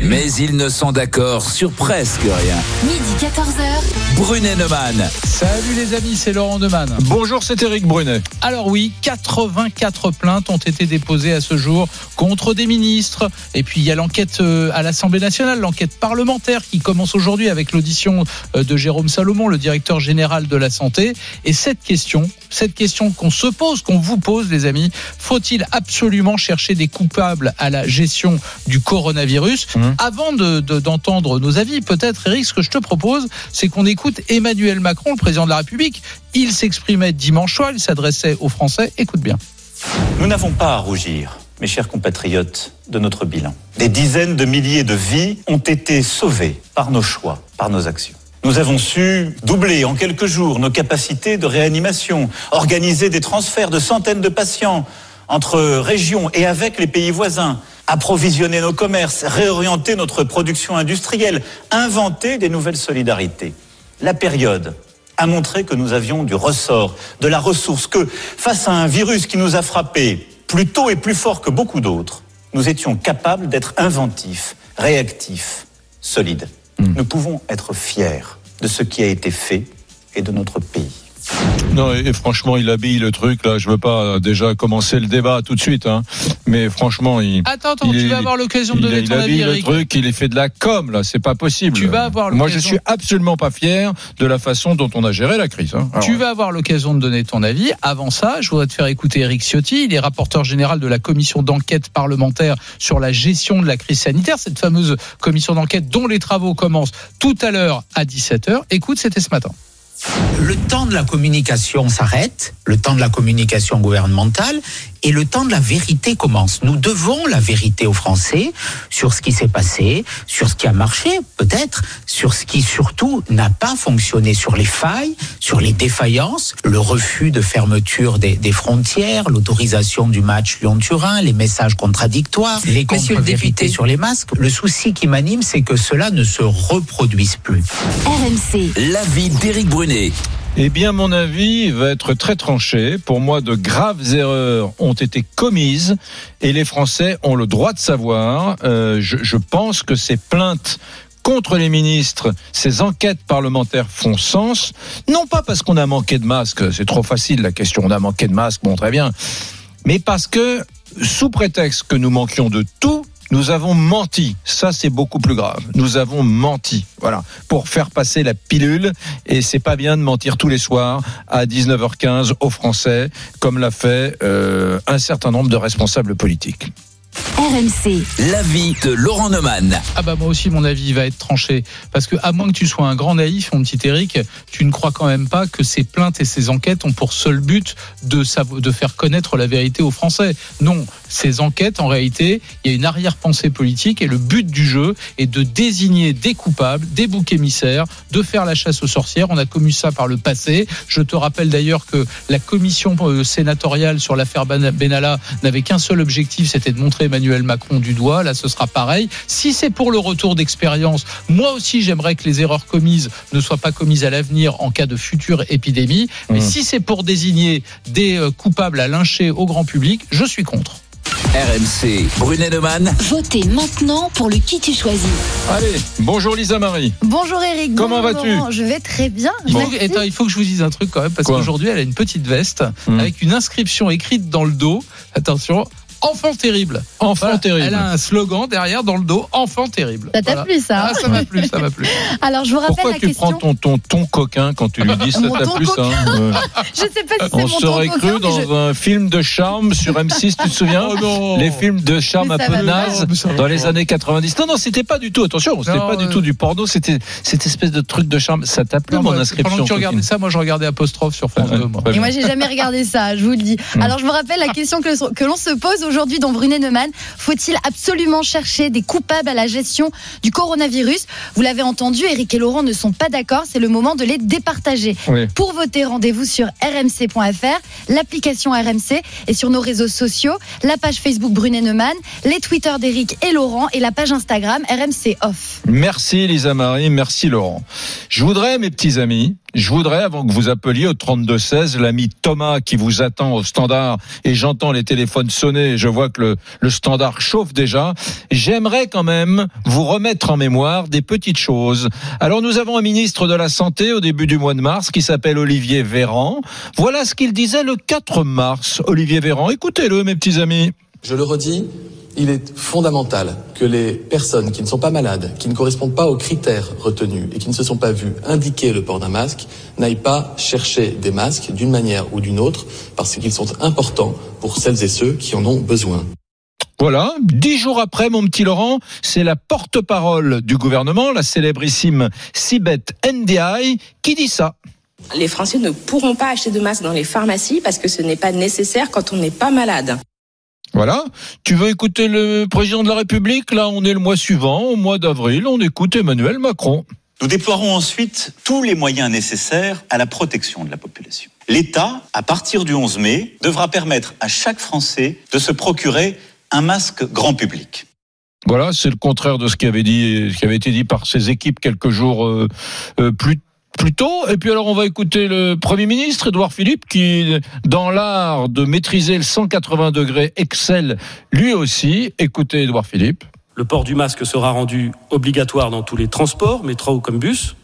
mais ils ne sont d'accord sur presque rien. Midi 14h. Brunet Neumann. Salut les amis, c'est Laurent Neumann. Bonjour, c'est Eric Brunet. Alors oui, 84 plaintes ont été déposées à ce jour contre des ministres. Et puis il y a l'enquête euh, à l'Assemblée nationale, l'enquête parlementaire qui commence aujourd'hui avec l'audition euh, de Jérôme Salomon, le directeur général de la santé. Et cette question, cette question qu'on se pose, qu'on vous pose les amis, faut-il absolument chercher des coupables à la gestion du coronavirus? Mmh. Avant de- de- d'entendre nos avis, peut-être Eric, ce que je te propose, c'est qu'on écoute Emmanuel Macron, le président de la République. Il s'exprimait dimanche soir, il s'adressait aux Français. Écoute bien. Nous n'avons pas à rougir, mes chers compatriotes, de notre bilan. Des dizaines de milliers de vies ont été sauvées par nos choix, par nos actions. Nous avons su doubler en quelques jours nos capacités de réanimation, organiser des transferts de centaines de patients entre régions et avec les pays voisins, approvisionner nos commerces, réorienter notre production industrielle, inventer des nouvelles solidarités. La période a montré que nous avions du ressort, de la ressource, que face à un virus qui nous a frappés plus tôt et plus fort que beaucoup d'autres, nous étions capables d'être inventifs, réactifs, solides. Nous pouvons être fiers de ce qui a été fait et de notre pays. Non, et, franchement, il habille le truc là. Je veux pas euh, déjà commencer le débat tout de suite, hein. Mais franchement, il. Attends, attends, il tu vas avoir l'occasion de il, donner il ton avis, habille le Eric. truc, il est fait de la com là, c'est pas possible. Tu vas avoir Moi, je suis absolument pas fier de la façon dont on a géré la crise. hein. Alors, Tu vas avoir l'occasion de donner ton avis. Avant ça, je voudrais te faire écouter Eric Ciotti. Il est rapporteur général de la commission d'enquête parlementaire sur la gestion de la crise sanitaire, cette fameuse commission d'enquête dont les travaux commencent tout à l'heure à 17h. Écoute, c'était ce matin. Le temps de la communication s'arrête, le temps de la communication gouvernementale, et le temps de la vérité commence. Nous devons la vérité aux Français sur ce qui s'est passé, sur ce qui a marché, peut-être, sur ce qui surtout n'a pas fonctionné, sur les failles, sur les défaillances, le refus de fermeture des, des frontières, l'autorisation du match Lyon-Turin, les messages contradictoires, les le contre-vérités député. sur les masques. Le souci qui m'anime, c'est que cela ne se reproduise plus. RMC. L'avis d'Éric Brunet. Eh bien, mon avis va être très tranché. Pour moi, de graves erreurs ont été commises et les Français ont le droit de savoir. Euh, je, je pense que ces plaintes contre les ministres, ces enquêtes parlementaires font sens. Non pas parce qu'on a manqué de masques, c'est trop facile la question, on a manqué de masques, bon très bien. Mais parce que, sous prétexte que nous manquions de tout, nous avons menti. Ça, c'est beaucoup plus grave. Nous avons menti. Voilà. Pour faire passer la pilule. Et c'est pas bien de mentir tous les soirs à 19h15 aux Français, comme l'a fait euh, un certain nombre de responsables politiques. RMC. L'avis de Laurent Neumann. Ah bah moi aussi mon avis va être tranché parce que à moins que tu sois un grand naïf mon petit Eric, tu ne crois quand même pas que ces plaintes et ces enquêtes ont pour seul but de de faire connaître la vérité aux Français. Non, ces enquêtes en réalité, il y a une arrière-pensée politique et le but du jeu est de désigner des coupables, des boucs émissaires, de faire la chasse aux sorcières. On a commu ça par le passé. Je te rappelle d'ailleurs que la commission euh, sénatoriale sur l'affaire Ben- Benalla n'avait qu'un seul objectif, c'était de montrer Emmanuel Macron du doigt. Là, ce sera pareil. Si c'est pour le retour d'expérience, moi aussi, j'aimerais que les erreurs commises ne soient pas commises à l'avenir en cas de future épidémie. Mais Mmh. si c'est pour désigner des euh, coupables à lyncher au grand public, je suis contre. RMC. Brunet Neumann. Votez maintenant pour le qui tu choisis. Allez, bonjour Lisa Marie. Bonjour Eric. Comment vas-tu. Je vais très bien. Il faut, Merci. attends, il faut que je vous dise un truc quand même, parce qu'aujourd'hui, elle a une petite veste Mmh. avec une inscription écrite dans le dos. Attention. Enfant terrible. Enfant Voilà. terrible. Elle a un slogan derrière dans le dos. Enfant terrible. Ça t'a Voilà. plu ça Ah, ça m'a plu, ça m'a plu. Alors je vous rappelle Pourquoi la tu question. prends ton, ton ton coquin quand tu lui dis ça t'a plu ça hein Je sais pas si c'est On mon serait cru dans je- un film de charme sur M6, tu te souviens Oh non. Les films de charme un peu va dans les années 90. Non, non, c'était pas du tout, attention, c'était pas du tout du porno, c'était cette espèce de truc de charme. Ça t'a plu, Non, mon inscription Pendant que tu regardais ça, moi je regardais Apostrophe sur France Ouais, 2. Moi. Et moi, j'ai jamais regardé ça, je vous le dis. Alors, je vous rappelle la question que, que l'on se pose aujourd'hui dans Brunet Neumann. Faut-il absolument chercher des coupables à la gestion du coronavirus? Vous l'avez entendu, Eric et Laurent ne sont pas d'accord. C'est le moment de les départager. Oui. Pour voter, rendez-vous sur rmc.fr, l'application RMC et sur nos réseaux sociaux, la page Facebook Brunet Neumann, les Twitter d'Eric et Laurent et la page Instagram RMC Off. Merci Lisa Marie, merci Laurent. Je voudrais, mes petits amis, Je voudrais, avant que vous appeliez au 32-16, l'ami Thomas qui vous attend au standard et j'entends les téléphones sonner et je vois que le, le standard chauffe déjà. J'aimerais quand même vous remettre en mémoire des petites choses. Alors nous avons un ministre de la Santé au début du mois de mars qui s'appelle Olivier Véran. Voilà ce qu'il disait le 4 mars. Olivier Véran, écoutez-le mes petits amis. Je le redis, il est fondamental que les personnes qui ne sont pas malades, qui ne correspondent pas aux critères retenus et qui ne se sont pas vues indiquer le port d'un masque, n'aillent pas chercher des masques d'une manière ou d'une autre parce qu'ils sont importants pour celles et ceux qui en ont besoin. Voilà, dix jours après, mon petit Laurent, c'est la porte-parole du gouvernement, la célébrissime Sibeth Ndiaye, qui dit ça. Les Français ne pourront pas acheter de masques dans les pharmacies parce que ce n'est pas nécessaire quand on n'est pas malade. Voilà. Tu veux écouter le président de la République? Là, on est le mois suivant, au mois d'avril, on écoute Emmanuel Macron. Nous déploierons ensuite tous les moyens nécessaires à la protection de la population. L'État, à partir du 11 mai, devra permettre à chaque Français de se procurer un masque grand public. Voilà, c'est le contraire de ce qui avait dit, ce qui avait été dit par ses équipes quelques jours euh, euh, plus plus tôt. Et puis alors, on va écouter le Premier ministre, Édouard Philippe, qui, dans l'art de maîtriser le 180 degrés, excelle lui aussi. Écoutez Édouard Philippe. Le port du masque sera rendu obligatoire dans tous les transports, métro ou comme bus.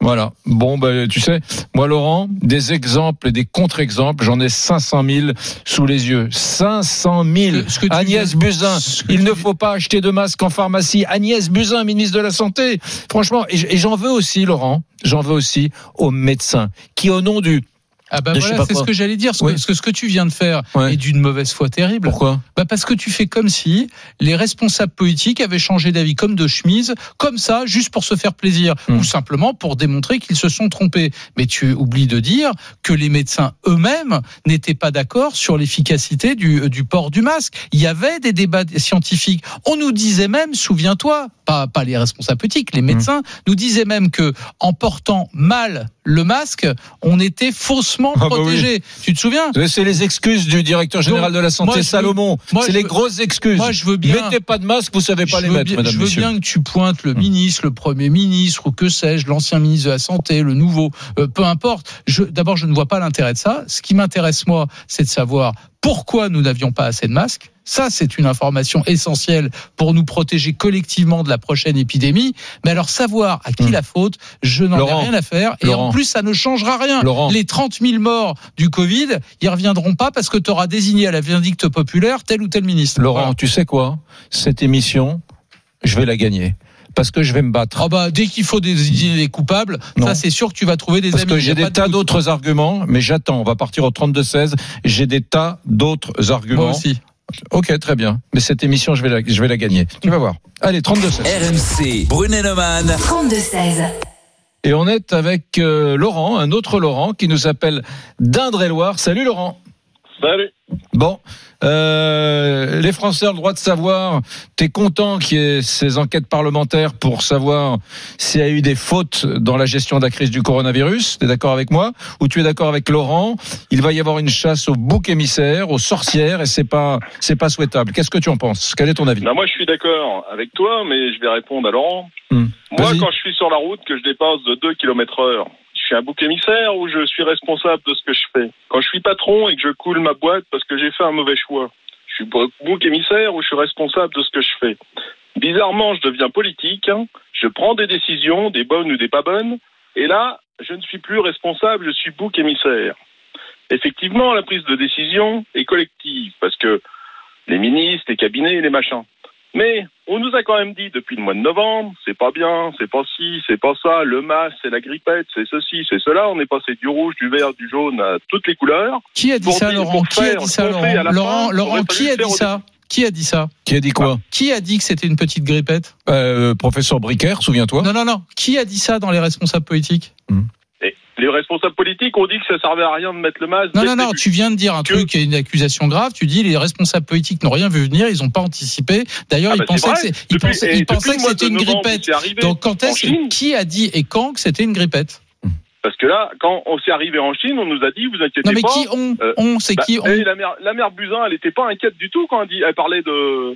Voilà. Bon, ben, tu sais, moi, Laurent, des exemples et des contre-exemples, j'en ai 500 000 sous les yeux. 500 000. Ce que tu Agnès viens- Buzyn, il ne faut pas acheter de masque en pharmacie. Agnès Buzyn, ministre de la Santé. Franchement, et j'en veux aussi, Laurent, j'en veux aussi aux médecins qui, au nom du... Ah bah voilà, c'est ce que j'allais dire. Ce, que, ce que- ce que tu viens de faire Ouais. est d'une mauvaise foi terrible. Pourquoi? Bah parce que tu fais comme si les responsables politiques avaient changé d'avis comme de chemise, comme ça, juste pour se faire plaisir, Hmm. ou simplement pour démontrer qu'ils se sont trompés. Mais tu oublies de dire que les médecins eux-mêmes n'étaient pas d'accord sur l'efficacité du, du port du masque. Il y avait des débats scientifiques. On nous disait même, souviens-toi, pas, pas les responsables politiques, les médecins nous disaient même que en portant mal le masque, on était faussement Ah bah protégé. Tu te souviens? C'est les excuses du directeur général Donc, de la santé, moi, Salomon. C'est les veux- grosses excuses. moi, je veux bien- Mettez pas de masque, vous savez pas les mettre, bien, madame, je veux bien que tu pointes le Hum. ministre, le premier ministre, ou que sais-je, l'ancien ministre de la Santé, le nouveau, euh, peu importe. D'abord, je ne vois pas l'intérêt de ça. Ce qui m'intéresse, moi, c'est de savoir pourquoi nous n'avions pas assez de masques. Ça, c'est une information essentielle pour nous protéger collectivement de la prochaine épidémie. Mais alors, savoir à qui Hum. la faute, je n'en ai rien à faire. Et Laurent. en plus, ça ne changera rien. Laurent. Les 30 000 morts du Covid, ils reviendront pas parce que tu auras désigné à la vindicte populaire tel ou tel ministre. Laurent, Voilà. tu sais quoi? Cette émission, je vais la gagner. Parce que je vais me battre. Ah bah dès qu'il faut désigner les coupables, Non. ça c'est sûr que tu vas trouver des Parce amis. que j'ai des tas d'autres arguments, mais j'attends. On va partir au 32-16. J'ai des tas d'autres arguments. Moi aussi. Ok, très bien. Mais cette émission, je vais la, je vais la gagner. Tu vas voir. Allez, 32-16. RMC, Brunet-Neumann. 32-16. Et on est avec euh, Laurent, un autre Laurent, qui nous appelle d'Indre-et-Loire. Salut Laurent. Salut. Bon, euh, les Français ont le droit de savoir. T'es content qu'il y ait ces enquêtes parlementaires pour savoir s'il y a eu des fautes dans la gestion de la crise du coronavirus. T'es d'accord avec moi? Ou tu es d'accord avec Laurent? Il va y avoir une chasse aux boucs émissaires, aux sorcières, et c'est pas, c'est pas souhaitable. Qu'est-ce que tu en penses? Quel est ton avis? Non, moi, je suis d'accord avec toi, mais je vais répondre à Laurent. Hmm. Moi, quand je suis sur la route, que je dépasse de 2 km heure, je suis un bouc émissaire ou je suis responsable de ce que je fais Quand je suis patron et que je coule ma boîte parce que j'ai fait un mauvais choix, je suis bou- bouc émissaire ou je suis responsable de ce que je fais Bizarrement, je deviens politique, je prends des décisions, des bonnes ou des pas bonnes, et là, je ne suis plus responsable, je suis bouc émissaire. Effectivement, la prise de décision est collective, parce que les ministres, les cabinets, les machins. Mais on nous a quand même dit depuis le mois de novembre, c'est pas bien, c'est pas ci, c'est pas ça, le masque, c'est la grippette, c'est ceci, c'est cela. On est passé du rouge, du vert, du jaune à toutes les couleurs. Qui a dit ça, Laurent Qui a dit ça, Laurent la Laurent, qui a le dit ça Qui a dit ça Qui a dit quoi Qui a dit que c'était une petite grippette euh, Professeur Bricaire, souviens-toi Non, non, non. Qui a dit ça dans les responsables politiques Et les responsables politiques ont dit que ça servait à rien de mettre le masque. Non, non, non. Tu viens de dire un Que- truc, qui est une accusation grave. Tu dis les responsables politiques n'ont rien vu venir, ils n'ont pas anticipé. D'ailleurs, Ah ils bah, c'est pensaient que c'est- ils Depuis- pensaient, et ils depuis pensaient le que c'était une grippette. c'est Donc quand est-ce qui a dit et quand que c'était une grippette? Parce que là, quand on s'est arrivé en Chine, on nous a dit, vous inquiétez Non, mais pas. qui on euh, On, c'est Bah, qui on la mère, la mère Buzyn, elle n'était pas inquiète du tout quand elle, dit, elle parlait de,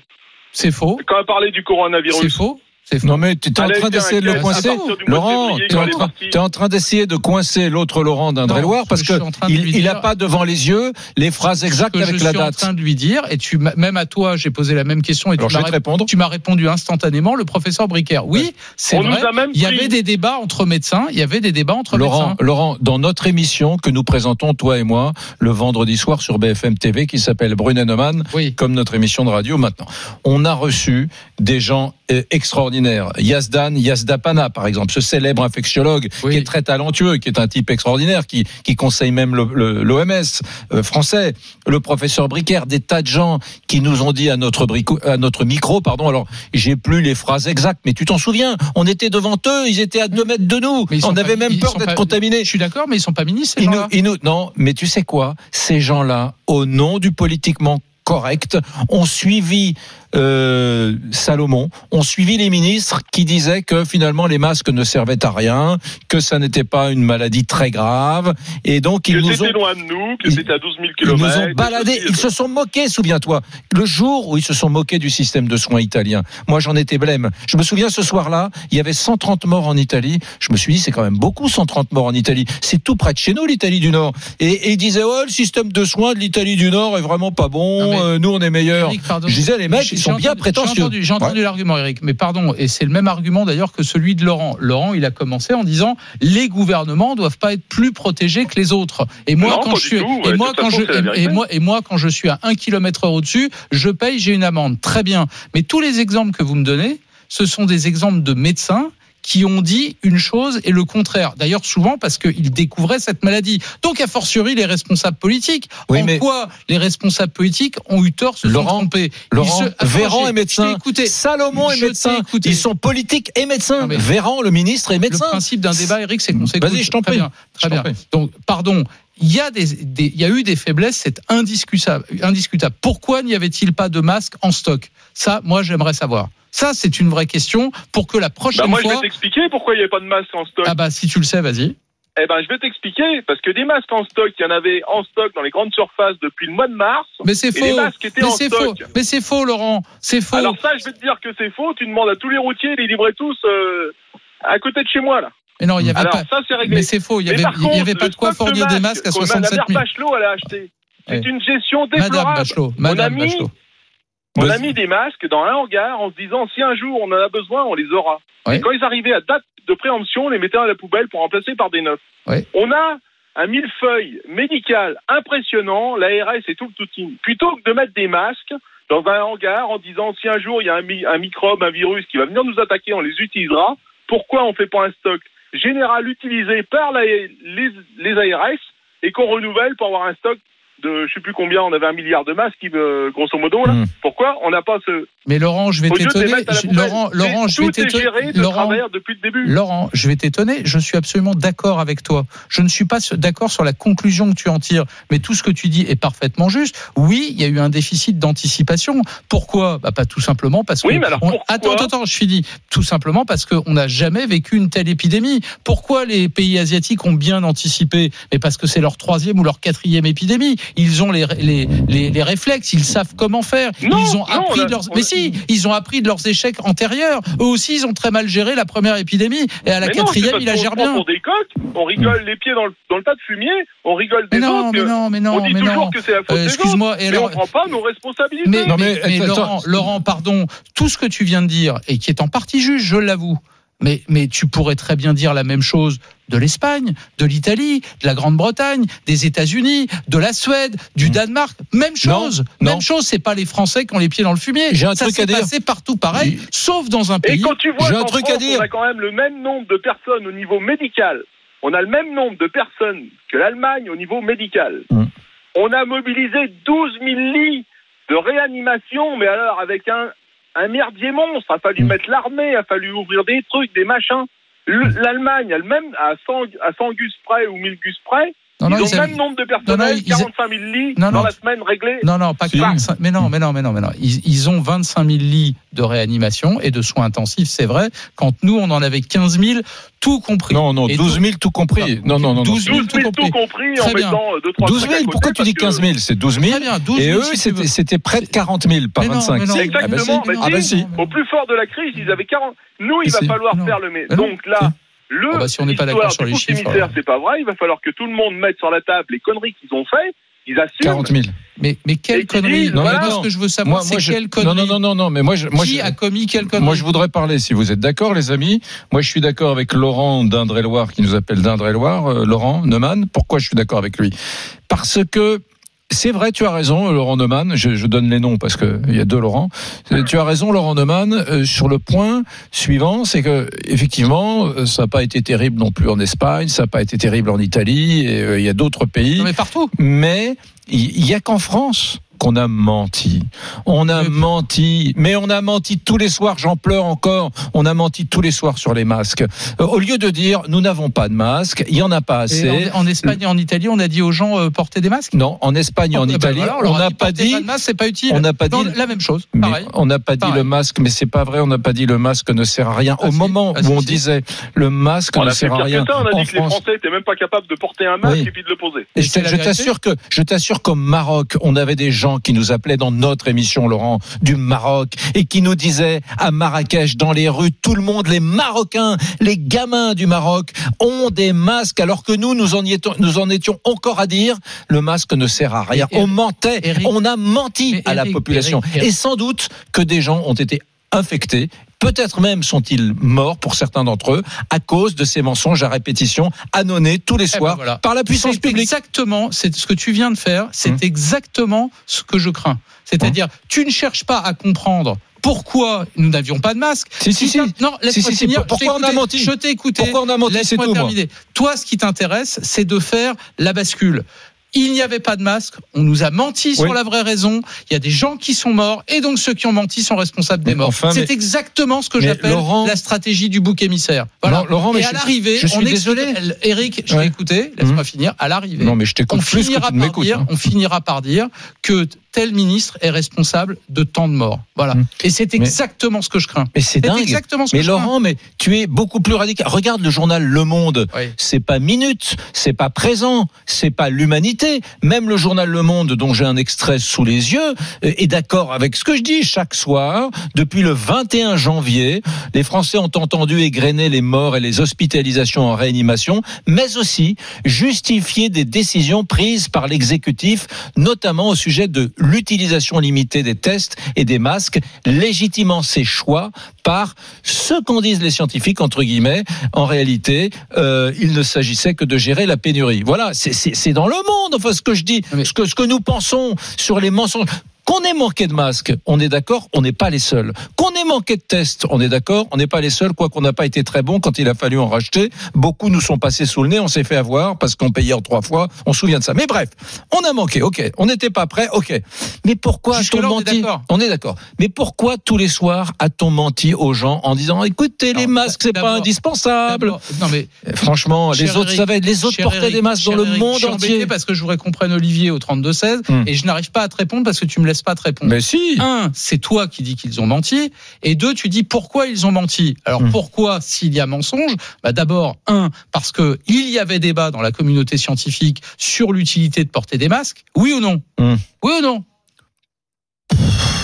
C'est faux. quand elle parlait du C'est coronavirus. faux. Non mais tu es en train d'essayer de le coincer. Laurent, tu es, en train- d'essayer de coincer l'autre Laurent d'Indre-et-Loire parce ce que je il, lui il a dire- pas devant les yeux les phrases exactes que avec je la suis en date. train de lui dire, et tu m'as- même à toi, j'ai posé la même question et tu je m'as répondu instantanément, le professeur Bricaire. Oui, c'est On vrai. nous a même Il y avait des débats entre médecins. Il y avait des débats entre Laurent, médecins. Laurent, dans notre émission que nous présentons, toi et moi, le vendredi soir sur BFM TV, qui s'appelle Brunet-Neumann, Oui. comme notre émission de radio maintenant, on a reçu des gens euh, extraordinaires. Yazdan Yazdapana, par exemple, ce célèbre infectiologue Oui. qui est très talentueux, qui est un type extraordinaire, qui, qui conseille même l'OMS euh, français, le professeur Bricaire, des tas de gens qui nous ont dit à notre, brico- à notre micro, pardon, alors j'ai plus les phrases exactes, mais tu t'en souviens, on était devant eux, ils étaient à deux mètres de nous, on avait pas- même peur d'être contaminés. Je suis d'accord, mais ils sont pas ministres. ces gens-là. ils nous- non, mais tu sais quoi? Ces gens-là, au nom du politiquement correct, ont suivi euh, Salomon, ont suivi les ministres qui disaient que finalement les masques ne servaient à rien, que ça n'était pas une maladie très grave, et donc ils Que nous c'était ont loin de nous, que c'était à 12 000 ils nous km. ont baladés, ils se sont moqués, souviens-toi. Le jour où ils se sont moqués du système de soins italien, moi j'en étais blême. Je me souviens ce soir-là, il y avait 130 morts en Italie. Je me suis dit, c'est quand même beaucoup 130 morts en Italie. C'est tout près de chez nous, l'Italie du Nord. Et, et ils disaient, ouais, le système de soins de l'Italie du Nord est vraiment pas bon, Non, euh, nous on est meilleurs. Eric, pardon. Je disais, les mecs, sont j'ai bien entendu- prétentieux. entendu, j'ai entendu l'argument, Eric, mais pardon, et c'est le même argument d'ailleurs que celui de Laurent. Laurent, il a commencé en disant les gouvernements doivent pas être plus protégés que les autres. Et moi, Non, quand je suis, tout, et ouais, moi de toute quand façon, je, c'est la et, vérité. et moi, et moi quand je suis à un kilomètre heure au-dessus, je paye, j'ai une amende. Très bien. Mais tous les exemples que vous me donnez, ce sont des exemples de médecins qui ont dit une chose et le contraire. D'ailleurs, souvent parce qu'ils découvraient cette maladie. Donc, a fortiori, les responsables politiques. Oui, en mais- quoi les responsables politiques ont eu tort, se sont Laurent, trompés Ils Laurent, se- Véran est médecin. Salomon est médecin. Ils sont politiques et médecins. Non, Véran, le ministre, est médecin. Le principe d'un débat, Eric, c'est qu'on s'écoute. Vas-y, je t'en Très prie. bien, Très bien. Donc, pardon. Il y, a des, des- il y a eu des faiblesses, c'est indiscutable, indiscutable. Pourquoi n'y avait-il pas de masque en stock? Ça, moi, j'aimerais savoir. Ça, c'est une vraie question pour que la Bah, prochaine moi, je vais fois. t'expliquer pourquoi il n'y avait pas de masque en stock. Ah bah, si tu le sais, vas-y. Eh ben, je vais t'expliquer, parce que des masques en stock, il y en avait en stock dans les grandes surfaces depuis le mois de mars. Mais c'est faux. masques Mais c'est faux. Mais c'est faux, Laurent. C'est faux. Alors ça, je vais te dire que c'est faux. Tu demandes à tous les routiers, les livraient tous euh, à côté de chez moi, là. mais non, il y avait Alors pas. ça, c'est réglé. Mais c'est faux. Il y Mais avait, y avait pas de quoi fournir des masques masques à que 67 Madame 000. Bachelot, elle a acheté. C'est une gestion Madame déplorable. Bachelot. on a Madame Bachelot. On a mis des masques dans un hangar en se disant si un jour on en a besoin, on les aura. Ouais. Et quand ils arrivaient à date de préemption, on les mettait à la poubelle pour remplacer par des neufs. Ouais. On a un millefeuille médical impressionnant, l'ARS et tout le touting. Plutôt que de mettre des masques dans un hangar en disant si un jour il y a un, mi- un microbe, un virus qui va venir nous attaquer, on les utilisera. Pourquoi on fait pas un stock général utilisé par la- les, les ARS et qu'on renouvelle pour avoir un stock de je sais plus combien, on avait un milliard de masques, euh, grosso modo. Là. Mm. Pourquoi on n'a pas ce. Mais Laurent, je vais t'étonner. Laurent, Laurent, je vais t'étonner. de Laurent, travers depuis le début. Laurent, je vais t'étonner, je suis absolument d'accord avec toi. Je ne suis pas d'accord sur la conclusion que tu en tires, mais tout ce que tu dis est parfaitement juste. Oui, il y a eu un déficit d'anticipation. Pourquoi? Bah, Pas tout simplement parce Oui, que... mais alors on- attends, attends, je finis. Tout simplement parce qu'on n'a jamais vécu une telle épidémie. Pourquoi les pays asiatiques ont bien anticipé? Mais parce que c'est leur troisième ou leur quatrième épidémie. Ils ont les, les, les, les réflexes, ils savent comment faire. Non, ils ont non, appris on a- de leurs... on a- Mais si, ils ont appris de leurs échecs antérieurs. Eux aussi, ils ont très mal géré la première épidémie. Et à la Mais quatrième, c'est parce il la qu'on gère se prend bien. pour des coques, on rigole les pieds dans le, dans le tas de fumier, on rigole des Mais non, autres. mais non, mais on non, dit mais toujours non. que c'est la faute Euh, des autres, mais on prend pas nos responsabilités. Mais, Non, mais, mais, mais attends, Laurent, Laurent, pardon, tout ce que tu viens de dire et qui est en partie juste, je l'avoue. Mais, mais tu pourrais très bien dire la même chose de l'Espagne, de l'Italie, de la Grande-Bretagne, des États-Unis, de la Suède, du Danemark. Même chose. non. Même chose. C'est pas les Français qui ont les pieds dans le fumier. J'ai un Ça truc à dire. passé partout pareil, Oui. sauf dans un Et pays. quand tu vois qu'en France, on a quand même le même nombre de personnes au niveau médical, on a le même nombre de personnes que l'Allemagne au niveau médical. Mm. On a mobilisé 12 000 lits de réanimation, mais alors avec un, un merdier monstre. Il a fallu Mm. mettre l'armée, il a fallu ouvrir des trucs, des machins. Le- L'Allemagne, elle-même, à 100, à 100 gus près ou 1000 gus près, Non, ils non, ont le avaient- même nombre de Non, non, personnels, ils- 45 000 lits Non, dans non. la semaine réglés. Non, non, pas que Si. 25 Mais non, mais non, mais non, mais non. Ils, ils ont 25 000 lits de réanimation et de soins intensifs, c'est vrai. Quand nous, on en avait 15 000, tout compris. Non, non, Et 12 tout- 000 tout compris. Non, non, non. non. 12 000 12 tout 000 compris. tout compris Très en bien. mettant 2 3 12 000, pourquoi tu dis 15 000 C'est 12 000. Très bien, 12 Et 000 eux, si tu c'était près de 40 000 par Mais non, 25. mais non. Si. Exactement, Ah bah Ah. Au plus fort de la crise, ils avaient 40. Nous, il Mais va falloir Non. faire le. non. Donc là, le. Ah bah, si on n'est pas d'accord sur les chiffres, émissaire, alors. c'est pas vrai. Il va falloir que tout le monde mette sur la table les conneries qu'ils ont fait. Ils assument. 40 000. Mais, mais quelle connerie disent, Non, voilà. mais ce que je veux savoir, Moi, c'est moi, je... quelle non, connerie non, non, non, non, mais moi, je, moi, Qui je... a commis quelle connerie Moi, je voudrais parler, si vous êtes d'accord, les amis. Moi, je suis d'accord avec Laurent d'Indre-et-Loire, qui nous appelle d'Indre-et-Loire. Euh, Laurent Neumann. Pourquoi je suis d'accord avec lui? Parce que c'est vrai, tu as raison, Laurent Neumann. Je, je donne les noms parce que il y a deux Laurent. Euh, Tu as raison, Laurent Neumann, euh, sur le point suivant, c'est que effectivement, euh, ça n'a pas été terrible non plus en Espagne, ça n'a pas été terrible en Italie, et euh, il y a d'autres pays. Non, mais partout. Mais il n'y a qu'en France qu'on a menti. On a menti, mais on a menti tous les soirs, j'en pleure encore, on a menti tous les soirs sur les masques. Euh, au lieu de dire, nous n'avons pas de masques, il n'y en a pas assez. Et en, en Espagne et en Italie, on a dit aux gens euh, portez des masques. Non, en Espagne et en Ah, bah Italie, voilà, on n'a dit, pas dit... de masque, c'est pas utile. on n'a pas Non, dit- la même chose. mais Pareil. on n'a pas dit le masque, mais c'est pas vrai. On n'a pas dit le masque ne sert à rien. Ah, Au si. moment Ah, où si, on si. disait le masque On ne sert à rien. On a en dit que les Français étaient même pas capables de porter un masque Oui. et puis de le poser. Et je t'assure que je t'assure qu'au Maroc, on avait des gens qui nous appelaient dans notre émission, Laurent, du Maroc, et qui nous disaient à Marrakech, dans les rues, tout le monde, les Marocains, les gamins du Maroc, ont des masques, alors que nous, nous en, étions, nous en étions encore à dire, le masque ne sert à rien. On mentait, Eric- on a menti à la population, Eric- et sans doute que des gens ont été infectés. Peut-être même sont-ils morts pour certains d'entre eux à cause de ces mensonges à répétition annonnés tous les Eh ben soirs voilà. par la puissance C'est publique. Exactement, c'est ce que tu viens de faire, c'est Hum. exactement ce que je crains. C'est-à-dire, tu ne cherches pas à comprendre pourquoi nous n'avions pas de masque. Si, si, si. Non, laisse-moi Si, si, finir. Pourquoi on a menti Je t'ai écouté. Pourquoi on a menti, c'est tout, moi. Toi, ce qui t'intéresse, c'est de faire la bascule. Il n'y avait pas de masque, on nous a menti sur Oui. la vraie raison, il y a des gens qui sont morts, et donc ceux qui ont menti sont responsables des morts. enfin, c'est exactement ce que j'appelle Laurent- la stratégie du bouc émissaire. Voilà. Non, Laurent, mais et à l'arrivée, on explique- désolé. Eric, je Ouais. écouté, laisse-moi finir. À l'arrivée, Non, mais je on que hein. on finira par dire que tel ministre est responsable de tant de morts. Voilà. Hum. Et c'est exactement ce que je crains. Mais c'est dingue. exactement ce que Mais je crains. Laurent, mais tu es beaucoup plus radical. Regarde le journal Le Monde. Oui. C'est pas minute, c'est pas présent, c'est pas l'humanité. Même le journal Le Monde, dont j'ai un extrait sous les yeux, est d'accord avec ce que je dis chaque soir. Depuis le 21 janvier, les Français ont entendu égrener les morts et les hospitalisations en réanimation, mais aussi justifier des décisions prises par l'exécutif, notamment au sujet de l'utilisation limitée des tests et des masques, légitimant ces choix par ce qu'en disent les scientifiques, entre guillemets. En réalité, euh, il ne s'agissait que de gérer la pénurie. Voilà, c'est dans le monde, enfin, ce que je dis, Mais- ce, que, ce que nous pensons sur les mensonges. Qu'on ait manqué de masques, on est d'accord, on n'est pas les seuls. Qu'on ait manqué de tests, on est d'accord, on n'est pas les seuls, quoi qu'on n'a pas été très bon quand il a fallu en racheter. Beaucoup nous sont passés sous le nez, on s'est fait avoir parce qu'on payait en trois fois, on se souvient de ça. Mais bref, on a manqué, ok, on n'était pas prêt, ok. Mais pourquoi a-t-on menti. On est d'accord. Mais pourquoi tous les soirs a-t-on menti aux gens en disant, écoutez, les masques, c'est pas indispensable Non mais Eh, Franchement, les autres Eric, savaient, les autres portaient Eric, des masques dans le monde je suis entier. parce que je voudrais qu'on prenne Olivier au 32-16 Hum. et je n'arrive pas à te répondre parce que tu me laisses pas te répondre. Mais si. Un, c'est toi qui dis qu'ils ont menti. Et deux, tu dis pourquoi ils ont menti. Alors Hum. pourquoi s'il y a mensonge? Bah D'abord, un, parce que il y avait débat dans la communauté scientifique sur l'utilité de porter des masques. Oui ou non? Hum. Oui ou non?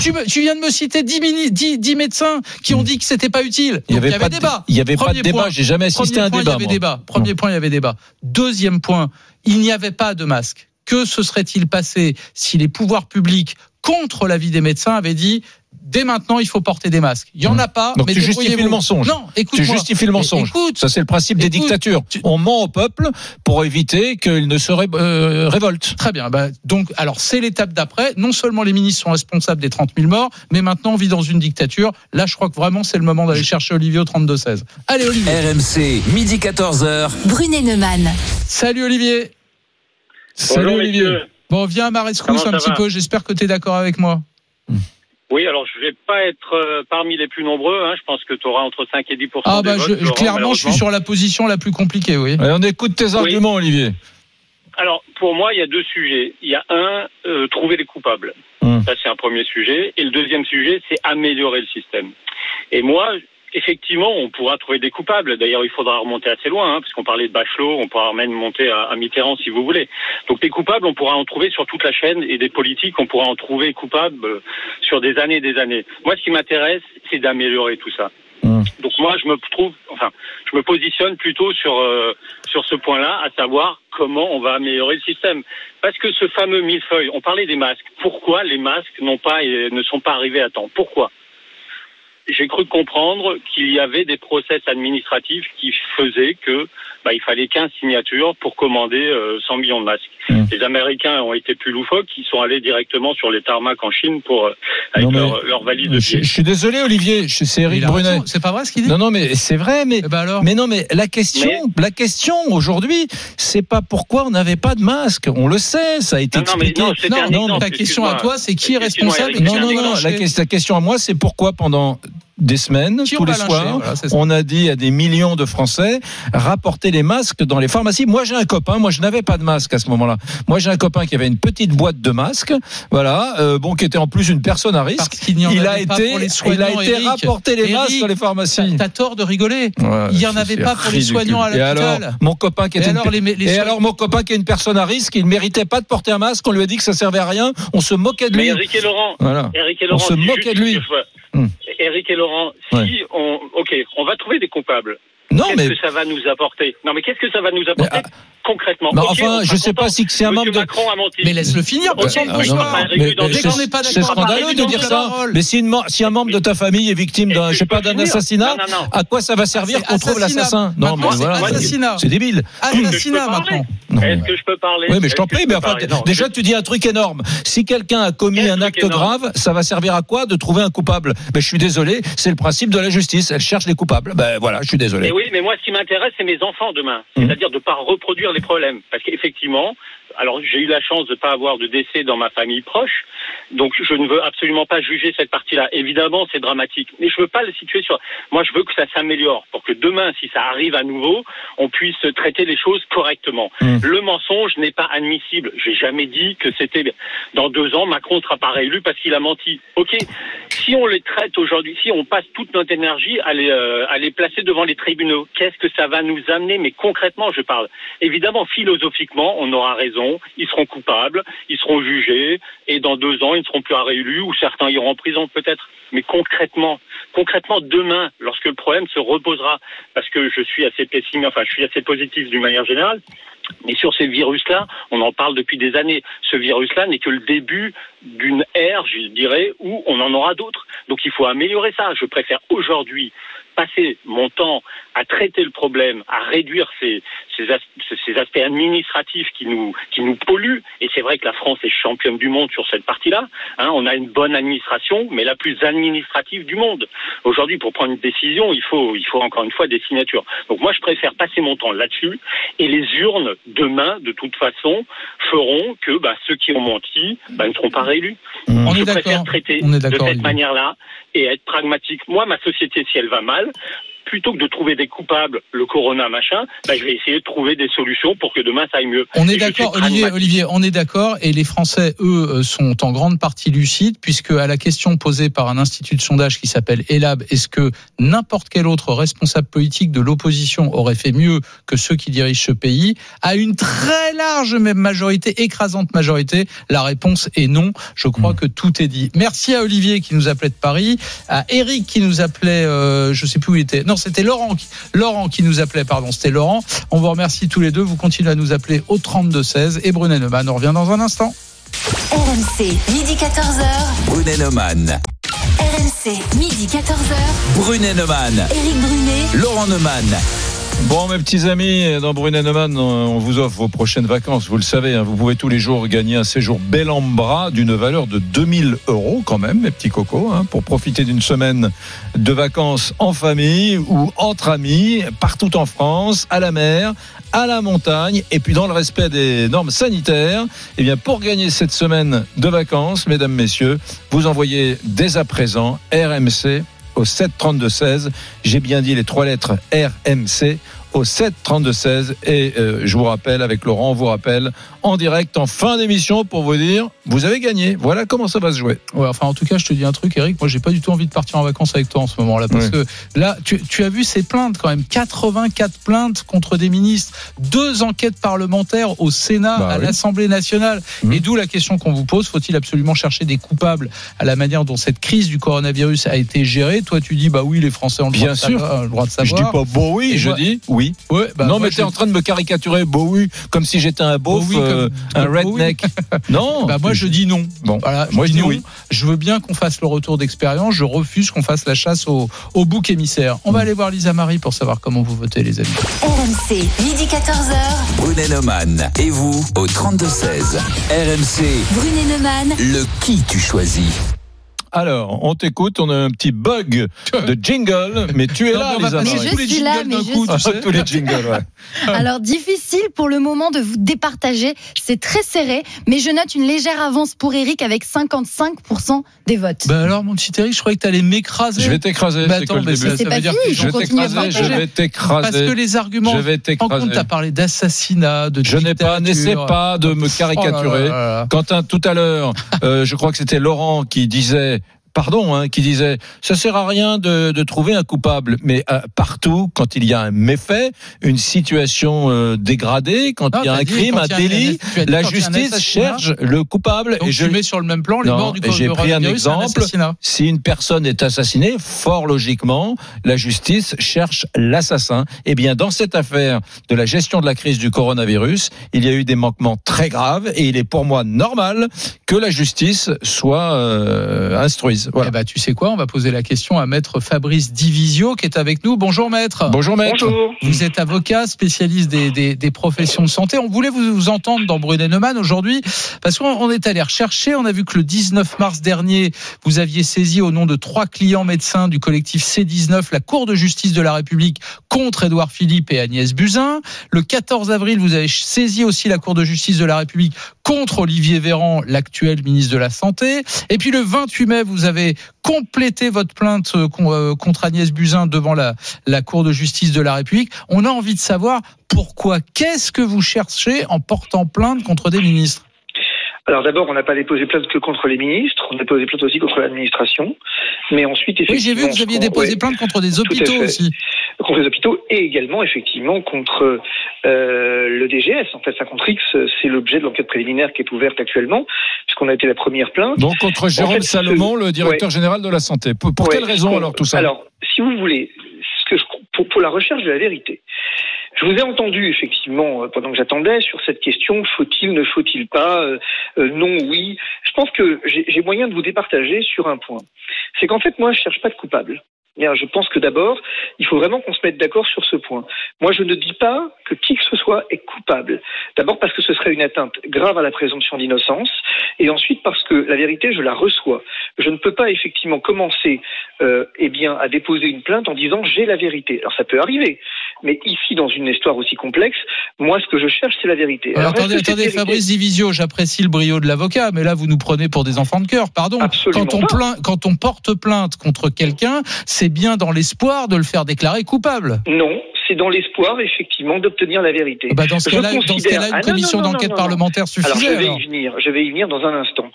Tu, me- tu viens de me citer 10, mini- 10 10 médecins qui ont dit que c'était pas utile. Il y Donc, avait, pas débat. il y avait pas Premier de débat. point. J'ai jamais assisté à un point, débat. il y avait moi. débat. Premier point, il y avait débat. Deuxième point, il n'y avait pas de masque. Que se serait-il passé si les pouvoirs publics, contre l'avis des médecins, avaient dit dès maintenant il faut porter des masques Il y en a pas. Donc mais tu justifies le mensonge. Non, Tu écoute-moi. justifies le Mais mensonge. Écoute, Ça, c'est le principe des Écoute, dictatures. tu- On ment au peuple pour éviter qu'il ne se ré- euh, révolte. Très bien. Bah, donc, alors, c'est l'étape d'après. Non seulement les ministres sont responsables des 30 000 morts, mais maintenant on vit dans une dictature. Là, je crois que vraiment c'est le moment d'aller chercher Olivier au 32-16. Allez, Olivier. RMC, midi 14h. Brunet Neumann. Salut, Olivier. Salut Olivier. Bon, viens à ma rescousse Comment un petit peu. J'espère que tu es d'accord avec moi. Oui, alors je vais pas être euh, parmi les plus nombreux. Hein. Je pense que tu auras entre 5 et 10 Ah, des bah, votes, je- Laurent, clairement, je suis sur la position la plus compliquée, oui. Allez, on écoute tes arguments, Olivier. Alors, pour moi, il y a deux sujets. Il y a un, euh, trouver les coupables. Hum. Ça, c'est un premier sujet. Et le deuxième sujet, c'est améliorer le système. Et moi, effectivement, on pourra trouver des coupables. D'ailleurs, il faudra remonter assez loin, hein, puisqu'on parlait de Bachelot, on pourra même monter à, à Mitterrand si vous voulez. Donc, des coupables, on pourra en trouver sur toute la chaîne, et des politiques, on pourra en trouver coupables euh, sur des années et des années. Moi, ce qui m'intéresse, c'est d'améliorer tout ça. Hum. Donc moi, je me trouve, enfin, je me positionne plutôt sur euh, sur ce point-là, à savoir comment on va améliorer le système. Parce que ce fameux millefeuille, on parlait des masques. Pourquoi les masques n'ont pas et ne sont pas arrivés à temps? Pourquoi? J'ai cru comprendre qu'il y avait des process administratifs qui faisaient que bah, il fallait 15 signatures pour commander euh, 100 millions de masques. Mm. Les Américains ont été plus loufoques, ils sont allés directement sur les tarmacs en Chine pour euh, avec Non, mais- leur, leur valise de Je, billets. je suis désolé, Olivier. C'est Eric Brunet. C'est pas vrai ce qu'il dit Non, non, mais c'est vrai, mais. Eh ben alors Mais non, mais la question, la question aujourd'hui, c'est pas pourquoi on n'avait pas de masque. On le sait, ça a été Non, non, mais expliqué. non, c'était un Non, exemple, ta question à toi, c'est qui est responsable Non, non, non. La question à moi, c'est pourquoi pendant des semaines, Qui tous on les lyncher, soirs, voilà, on a dit à des millions de Français rapporter les masques dans les pharmacies. Moi, j'ai un copain. Moi, je n'avais pas de masque à ce moment-là. Moi, j'ai un copain qui avait une petite boîte de masques. Voilà, euh, bon, qui était en plus une personne à risque. N'y il a été, il a été Eric. rapporter les Eric, masques dans les pharmacies. T'as tort de rigoler. Ouais, Il y en avait pas pour les soignants à Et alors, l'hôpital. mon copain qui Et était alors, les- les et soignants- alors mon copain qui est une personne à risque, il méritait pas de porter un masque. On lui a dit que ça servait à rien. On se moquait de Mais lui. Eric et Laurent, Voilà. Eric et On Laurent, se moquait de lui. que je vois- Hmm. Eric et Laurent, si Ouais. on, ok, on va trouver des coupables. Non, qu'est-ce mais que ça va nous apporter? Non, mais qu'est-ce que ça va nous apporter Mais, ah, concrètement? bah, Ok, enfin, je sais pas si c'est un membre de. Macron a menti. Mais laisse-le finir. Ah, Mais- mais c'est- scandaleux de dire ça. Mais si, une, si un membre de ta famille est victime d'un, je sais pas, d'un assassinat, Non, non, non. à quoi ça va servir qu'on trouve l'assassin? Non, mais c'est voilà, assassinat. c'est débile. Assassinat. Non, Est-ce mais- que je peux parler? Oui, mais je t'en prie, mais enfin, déjà, tu dis un truc énorme. Si quelqu'un a commis un acte grave, ça va servir à quoi de trouver un coupable? Ben, je suis désolé, c'est le principe de la justice. Elle cherche les coupables. Ben voilà, je suis désolé. Oui, mais moi, ce qui m'intéresse, c'est mes enfants demain. Mhm. C'est-à-dire de ne pas reproduire les problèmes. Parce qu'effectivement, alors j'ai eu la chance de ne pas avoir de décès dans ma famille proche, donc je ne veux absolument pas juger cette partie-là. Évidemment, c'est dramatique, mais je veux pas le situer sur. Moi, je veux que ça s'améliore pour que demain, si ça arrive à nouveau, on puisse traiter les choses correctement. Mhm. Le mensonge n'est pas admissible. J'ai jamais dit que c'était dans deux ans Macron ne sera pas réélu parce qu'il a menti. Ok, si on les traite aujourd'hui, si on passe toute notre énergie à les, euh, à les placer devant les tribunaux, qu'est-ce que ça va nous amener? Mais concrètement, je parle. Évidemment, philosophiquement, on aura raison. Ils seront coupables, ils seront jugés, et dans deux ans, ils ne seront plus à réélus ou certains iront en prison peut-être. Mais concrètement, concrètement, demain, lorsque le problème se reposera, parce que je suis assez pessimiste, enfin, je suis assez positif d'une manière générale. Mais sur ces virus-là, on en parle depuis des années. Ce virus-là n'est que le début d'une ère, je dirais, où on en aura d'autres. Donc il faut améliorer ça. Je préfère aujourd'hui passer mon temps à traiter le problème, à réduire ces, ces, as- ces aspects administratifs qui nous, qui nous polluent. Et c'est vrai que la France est championne du monde sur cette partie-là. Hein, on a une bonne administration, mais la plus administrative du monde. Aujourd'hui, pour prendre une décision, il faut, il faut encore une fois des signatures. Donc moi, je préfère passer mon temps là-dessus. Et les urnes, demain, de toute façon, feront que bah, ceux qui ont menti bah, ne seront pas réélus. On je est préfère d'accord. traiter On est de d'accord, cette manière-là et être pragmatique. Moi, ma société, si elle va mal, plutôt que de trouver des coupables, le corona, machin, bah, je vais essayer de trouver des solutions pour que demain ça aille mieux. On est d'accord, Olivier. Olivier, on est d'accord, et les Français, eux, euh, sont en grande partie lucides, puisque à la question posée par un institut de sondage qui s'appelle ELAB, est-ce que n'importe quel autre responsable politique de l'opposition aurait fait mieux que ceux qui dirigent ce pays, à une très large même majorité, écrasante majorité, la réponse est non. Je crois Hmm. que tout est dit. Merci à Olivier qui nous appelait de Paris, à Eric qui nous appelait, euh, je sais plus où il était, non, c'était Laurent, qui- Laurent qui nous appelait, pardon, c'était Laurent. On vous remercie tous les deux. Vous continuez à nous appeler au 32 16 et Brunet Neumann. On revient dans un instant. RMC, midi 14h. Brunet Neumann. RMC, midi 14h. Brunet Neumann. Éric Brunet. Laurent Neumann. Bon, mes petits amis, dans Brunet Neumann, on vous offre vos prochaines vacances. Vous le savez, hein, vous pouvez tous les jours gagner un séjour bel en d'une valeur de 2000 euros quand même, mes petits cocos, hein, pour profiter d'une semaine de vacances en famille ou entre amis, partout en France, à la mer, à la montagne, et puis dans le respect des normes sanitaires. Eh bien, pour gagner cette semaine de vacances, mesdames, messieurs, vous envoyez dès à présent RMC au 7 32 16. J'ai bien dit les trois lettres RMC au 7 32 16 et euh, je vous rappelle avec Laurent, on vous rappelle en direct en fin d'émission pour vous dire vous avez gagné. Voilà comment ça va se jouer. Ouais, enfin, en tout cas, je te dis un truc, Eric. Moi, j'ai pas du tout envie de partir en vacances avec toi en ce moment-là. Parce que là, tu, tu as vu ces plaintes quand même. 84 plaintes contre des ministres. Deux enquêtes parlementaires au Sénat, Bah à oui. l'Assemblée nationale. Mhm. Et d'où la question qu'on vous pose. Faut-il absolument chercher des coupables à la manière dont cette crise du coronavirus a été gérée? Toi, tu dis, bah oui, les Français ont le, Bien droit, de sûr. savoir, le droit de Je savoir. dis pas beau oui, Et je moi- dis oui. Ouais, bah, non, moi, mais je- t'es en train de me caricaturer beau oui, comme si j'étais un beauf, Bowie euh, un comme Bowie. redneck. non. Bah moi je dis non. Bon, Voilà, moi, je dis non. oui. Je veux bien qu'on fasse le retour d'expérience. Je refuse qu'on fasse la chasse au, au bouc émissaire. On va aller voir Lisa Marie pour savoir comment vous votez, les amis. RMC, midi 14h. Brunet Neumann et vous au 32-16. RMC, Brunet Neumann. le qui tu choisis Alors, on t'écoute, on a un petit bug de jingle, mais tu es Non, là, on va passer Mais Marie. je tous les suis là, jingles mais d'un je coup, suis- tu sais. Tous les jingles, ouais. Alors difficile pour le moment de vous départager, c'est très serré, mais je note une légère avance pour Eric avec 55% des votes. Bah alors mon petit Eric, je croyais que t'allais m'écraser. Je vais t'écraser, Bah c'est attends, que le mais début. ça, veut dire fini, que il Je vais t'écraser, je vais t'écraser. Parce que les arguments. Je vais En compte, t'as parlé d'assassinat, de Je n'ai pas, n'essaie pas de me Oh là caricaturer. là là là. Quentin, tout à l'heure, euh, je crois que c'était Laurent qui disait. Pardon, hein, qui disait, ça sert à rien de, de trouver un coupable, mais euh, partout, quand il y a un méfait, une situation euh, dégradée, quand Non, il y a un dit crime, un délit, dit la justice cherche le coupable. Donc et je tu mets sur le même plan les Non, morts du j'ai pris un exemple. si une personne est assassinée, fort logiquement, la justice cherche l'assassin. Eh bien, dans cette affaire de la gestion de la crise du coronavirus, il y a eu des manquements très graves et il est pour moi normal que la justice soit euh, instruise. Voilà. Eh ben, tu sais quoi On va poser la question à maître Fabrice Divisio qui est avec nous. Bonjour maître. Bonjour maître. Bonjour. Vous êtes avocat, spécialiste des, des, des professions de santé. On voulait vous, vous entendre dans Brunet Neumann aujourd'hui parce qu'on on est allé rechercher. On a vu que le 19 mars dernier, vous aviez saisi au nom de trois clients médecins du collectif C19 la Cour de justice de la République contre Édouard Philippe et Agnès Buzyn. Le 14 avril, vous avez saisi aussi la Cour de justice de la République contre Olivier Véran, l'actuel ministre de la Santé. Et puis le 28 mai, vous avez complété votre plainte euh, euh, contre Agnès Buzyn devant la, la Cour de justice de la République. On a envie de savoir pourquoi, qu'est-ce que vous cherchez en portant plainte contre des ministres? Alors d'abord, on n'a pas déposé plainte que contre les ministres, on a déposé plainte aussi contre l'administration. Mais ensuite, Oui, j'ai vu effectivement, que vous aviez déposé ouais, plainte contre des hôpitaux aussi. contre les hôpitaux et également effectivement contre euh, le DGS. En fait, 50X, c'est l'objet de l'enquête préliminaire qui est ouverte actuellement, puisqu'on a été la première plainte. Donc contre Jérôme fait, Salomon, le directeur général de la santé. Pour, pour Ouais, quelle raison alors tout ça? Alors, si vous voulez, ce que je, pour, pour la recherche de la vérité, je vous ai entendu effectivement euh, pendant que j'attendais sur cette question faut-il, ne faut-il pas, euh, euh, non, oui. Je pense que j'ai moyen de vous départager sur un point. C'est qu'en fait, moi, je cherche pas de coupable. Je pense que d'abord, il faut vraiment qu'on se mette d'accord sur ce point. Moi, je ne dis pas que qui que ce soit est coupable. D'abord parce que ce serait une atteinte grave à la présomption d'innocence, et ensuite parce que la vérité, je la reçois. Je ne peux pas effectivement commencer, euh, eh bien, à déposer une plainte en disant j'ai la vérité. Alors ça peut arriver, mais ici, dans une histoire aussi complexe, moi, ce que je cherche, c'est la vérité. Alors, attendez, attendez, vérité- Fabrice Divisio, j'apprécie le brio de l'avocat, mais là, vous nous prenez pour des enfants de cœur. Pardon. Absolument quand on, pas. plaint, quand on porte plainte contre quelqu'un, c'est bien dans l'espoir de le faire déclarer coupable. Non, c'est dans l'espoir, effectivement, d'obtenir la vérité. Bah, dans ce cas-là, considère- une commission d'enquête parlementaire Alors, je suffisait. vais alors. y venir. Je vais y venir dans un instant.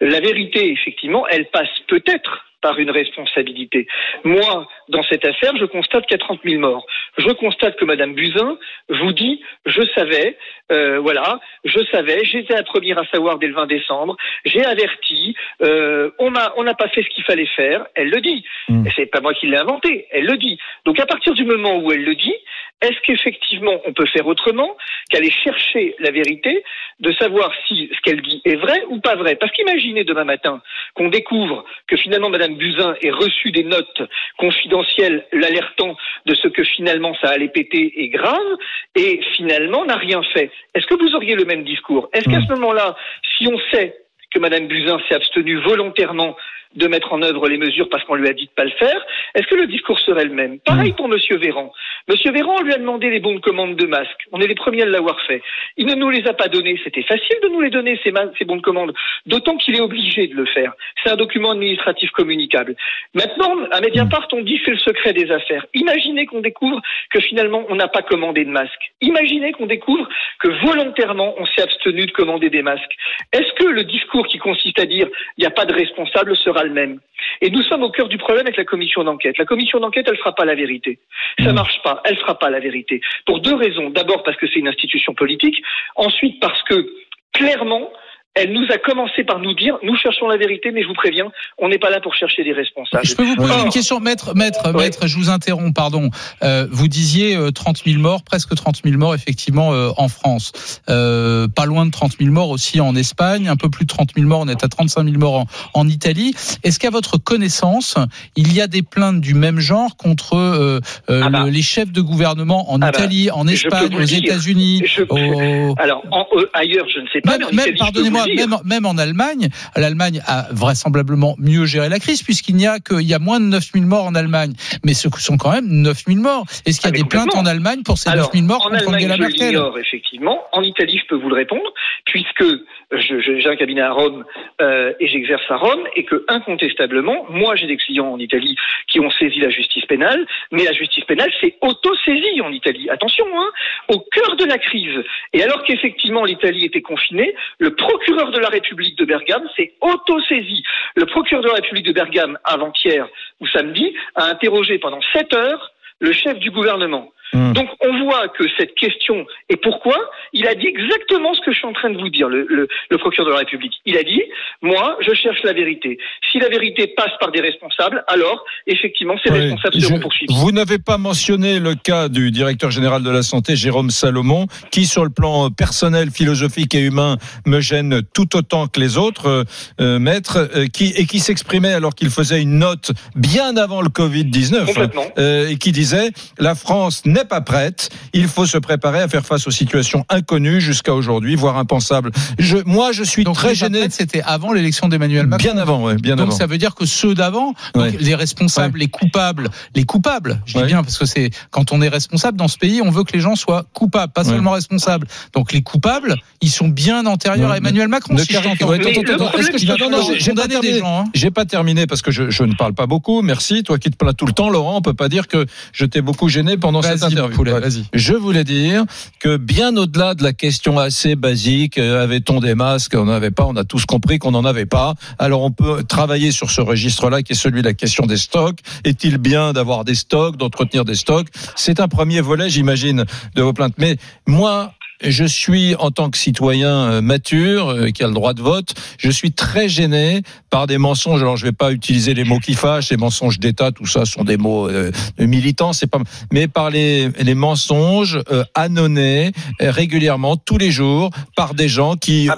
La vérité, effectivement, elle passe peut-être par une responsabilité. Moi, dans cette affaire, je constate qu'il y a 30 000 morts. Je constate que Madame Buzyn vous dit, je savais, euh, voilà, je savais, j'étais la première à savoir dès le 20 décembre, j'ai averti, euh, on m'a, on n'a pas fait ce qu'il fallait faire. Elle le dit. Mm. Et c'est pas moi qui l'ai inventé. Elle le dit. Donc à partir du moment où elle le dit, est-ce qu'effectivement on peut faire autrement qu'aller chercher la vérité, de savoir si ce qu'elle dit est vrai ou pas vrai? Parce qu'imaginez demain matin qu'on découvre que finalement Madame Buzyn ait reçu des notes confidentielles l'alertant de ce que finalement ça allait péter est grave et finalement n'a rien fait. Est-ce que vous auriez le même discours? Est-ce qu'à ce moment-là, si on sait que Madame Buzyn s'est abstenue volontairement de mettre en œuvre les mesures parce qu'on lui a dit de pas le faire, est-ce que le discours serait le même? Pareil pour Monsieur Véran. Monsieur Véran, on lui a demandé les bons de commande de masques. On est les premiers à l'avoir fait. Il ne nous les a pas donnés. C'était facile de nous les donner, ces, ces bons de commande. D'autant qu'il est obligé de le faire. C'est un document administratif communicable. Maintenant, à Mediapart, on dit c'est le secret des affaires. Imaginez qu'on découvre que finalement, on n'a pas commandé de masques. Imaginez qu'on découvre que volontairement, on s'est abstenu de commander des masques. Est-ce que le discours qui consiste à dire il n'y a pas de responsable sera le même Et nous sommes au cœur du problème avec la commission d'enquête. La commission d'enquête, elle fera pas la vérité. Ça marche pas. Elle fera pas la vérité. Pour deux raisons. D'abord parce que c'est une institution politique. Ensuite parce que clairement, elle nous a commencé par nous dire nous cherchons la vérité, mais je vous préviens, on n'est pas là pour chercher des responsables. Je peux vous poser Or, une question, maître, maître, Oui. maître, je vous interromps, pardon. Euh, vous disiez euh, 30 000 morts, presque 30 000 morts effectivement euh, en France. Euh, pas loin de 30 000 morts aussi en Espagne, un peu plus de 30 000 morts, on est à 35 000 morts en, en Italie. Est-ce qu'à votre connaissance, il y a des plaintes du même genre contre euh, euh, Ah bah. le- les chefs de gouvernement en Ah bah, Italie, en Espagne, aux. États-Unis au- Alors, en- euh, ailleurs, je ne sais pas. même, mais en même, Italie, je peux pardonnez-moi, même, même en Allemagne, l'Allemagne a vraisemblablement mieux géré la crise puisqu'il n'y a qu'il y a moins de 9000 morts en Allemagne. Mais ce sont quand même 9000 morts. Est-ce qu'il y a Ah, des plaintes en Allemagne pour ces Alors, 9000 morts en contre Allemagne, Angela Merkel effectivement. En Italie, je peux vous le répondre, puisque j'ai un cabinet à Rome euh, et j'exerce à Rome, et que incontestablement, moi, j'ai des clients en Italie qui ont saisi la justice pénale, mais la justice pénale s'est auto-saisie en Italie. Attention, hein, au cœur de la crise. Et alors qu'effectivement l'Italie était confinée, le procureur de la République de Bergame s'est auto-saisi. Le procureur de la République de Bergame, avant-hier ou samedi, a interrogé pendant sept heures le chef du gouvernement. Hmm. Donc on voit que cette question, et pourquoi? Il a dit exactement ce que je suis en train de vous dire, le, le- le procureur de la République. Il a dit, moi, je cherche la vérité. Si la vérité passe par des responsables, alors effectivement, ces responsables je- seront poursuivis. Vous n'avez pas mentionné le cas du directeur général de la santé, Jérôme Salomon, qui, sur le plan personnel, philosophique et humain, me gêne tout autant que les autres euh, euh, maîtres, euh, qui, et qui s'exprimait alors qu'il faisait une note bien avant le Covid-19, Complètement. euh, et qui disait la France n'est pas prête, il faut se préparer à faire face aux situations inconnues jusqu'à aujourd'hui, voire impensables. Je, moi, je suis Donc très gêné. C'était avant l'élection d'Emmanuel Macron. Bien avant, ouais, bien Donc avant. ça veut dire que ceux d'avant, Ouais. les responsables, les coupables, les coupables, je dis bien parce que c'est quand on est responsable dans ce pays, on veut que les gens soient coupables, pas Ouais. seulement responsables. Donc les coupables, ils sont bien antérieurs Ouais, à Emmanuel Macron. Ne si j'ai- pas condamner des terminé. gens, hein. J'ai pas terminé parce que je, je ne parle pas beaucoup. Merci, toi qui te plains tout le temps, Laurent. On peut pas dire que je t'ai beaucoup gêné pendant cette interview. Poulet, Ouais. vas-y. Je voulais dire que bien au-delà de la question assez basique, euh, avait-on des masques On n'en avait pas. On a tous compris qu'on n'en avait pas. Alors on peut travailler sur ce registre-là, qui est celui de la question des stocks. Est-il bien d'avoir des stocks, d'entretenir des stocks? C'est un premier volet, j'imagine, de vos plaintes. Mais moi. Je suis, en tant que citoyen euh, mature, euh, qui a le droit de vote, je suis très gêné par des mensonges. Alors, je vais pas utiliser les mots qui fâchent, les mensonges d'État, tout ça sont des mots euh, militants, c'est pas. Mais par les, les mensonges euh, annonnés régulièrement, tous les jours, par des gens qui,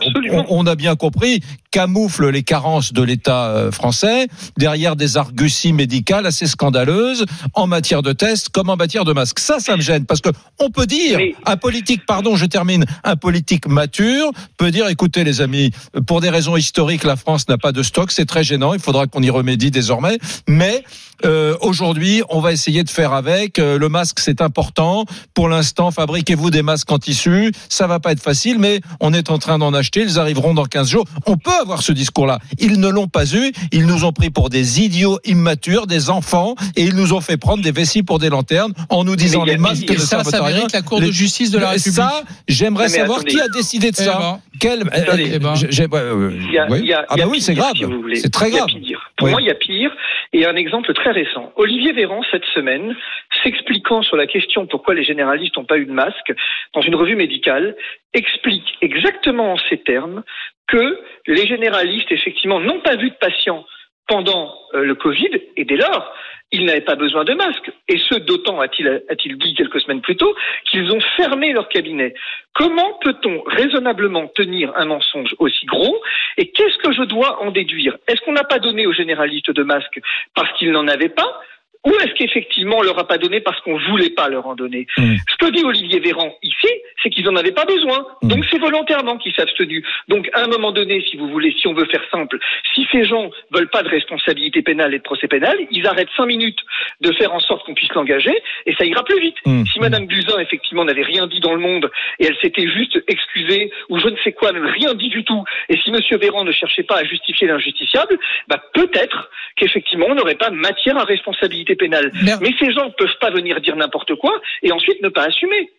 on a bien compris, camouflent les carences de l'État euh, français derrière des arguties médicales assez scandaleuses en matière de tests comme en matière de masques. Ça, ça me gêne parce que on peut dire un politique, pardon, je termine, un politique mature peut dire, écoutez les amis, pour des raisons historiques, la France n'a pas de stock, c'est très gênant, il faudra qu'on y remédie désormais, mais euh, aujourd'hui, on va essayer de faire avec. Euh, le masque, c'est important. Pour l'instant, fabriquez-vous des masques en tissu. Ça va pas être facile, mais on est en train d'en acheter. Ils arriveront dans 15 jours. On peut avoir ce discours-là. Ils ne l'ont pas eu. Ils nous ont pris pour des idiots immatures, des enfants, et ils nous ont fait prendre des vessies pour des lanternes en nous disant les masques Et ça, ça mérite la Cour de justice de la République. Ça, j'aimerais savoir attendez. qui a décidé de Eh ça. ben. Quel. Eh ben. j'ai- j'ai- ouais, ouais, ouais. Il y a- Oui. il y a- ah bah oui, c'est grave. si c'est très Il y a grave. pire. Pour Oui. moi, il y a pire. Et un exemple très Olivier Véran, cette semaine, s'expliquant sur la question pourquoi les généralistes n'ont pas eu de masque, dans une revue médicale, explique exactement en ces termes que les généralistes, effectivement, n'ont pas vu de patients pendant euh, le Covid, et dès lors, ils n'avaient pas besoin de masque. Et ce, d'autant, a-t-il a-t-il dit quelques semaines plus tôt, qu'ils ont fermé leur cabinet. Comment peut-on raisonnablement tenir un mensonge aussi gros Et qu'est-ce que je dois en déduire? Est-ce qu'on n'a pas donné aux généralistes de masques parce qu'ils n'en avaient pas? Ou est-ce qu'effectivement on leur a pas donné parce qu'on voulait pas leur en donner Mm. Ce que dit Olivier Véran ici, c'est qu'ils en avaient pas besoin. Mm. Donc c'est volontairement qu'ils s'est abstenu. Donc à un moment donné, si vous voulez, si on veut faire simple, si ces gens veulent pas de responsabilité pénale et de procès pénal, ils arrêtent cinq minutes de faire en sorte qu'on puisse l'engager et ça ira plus vite. Mm. Si Madame Buzyn effectivement n'avait rien dit dans le monde et elle s'était juste excusée ou je ne sais quoi, même rien dit du tout, et si Monsieur Véran ne cherchait pas à justifier l'injustifiable, bah peut-être qu'effectivement on n'aurait pas matière à responsabilité pénale. Mais ces gens ne peuvent pas venir dire n'importe quoi et ensuite ne pas assumer.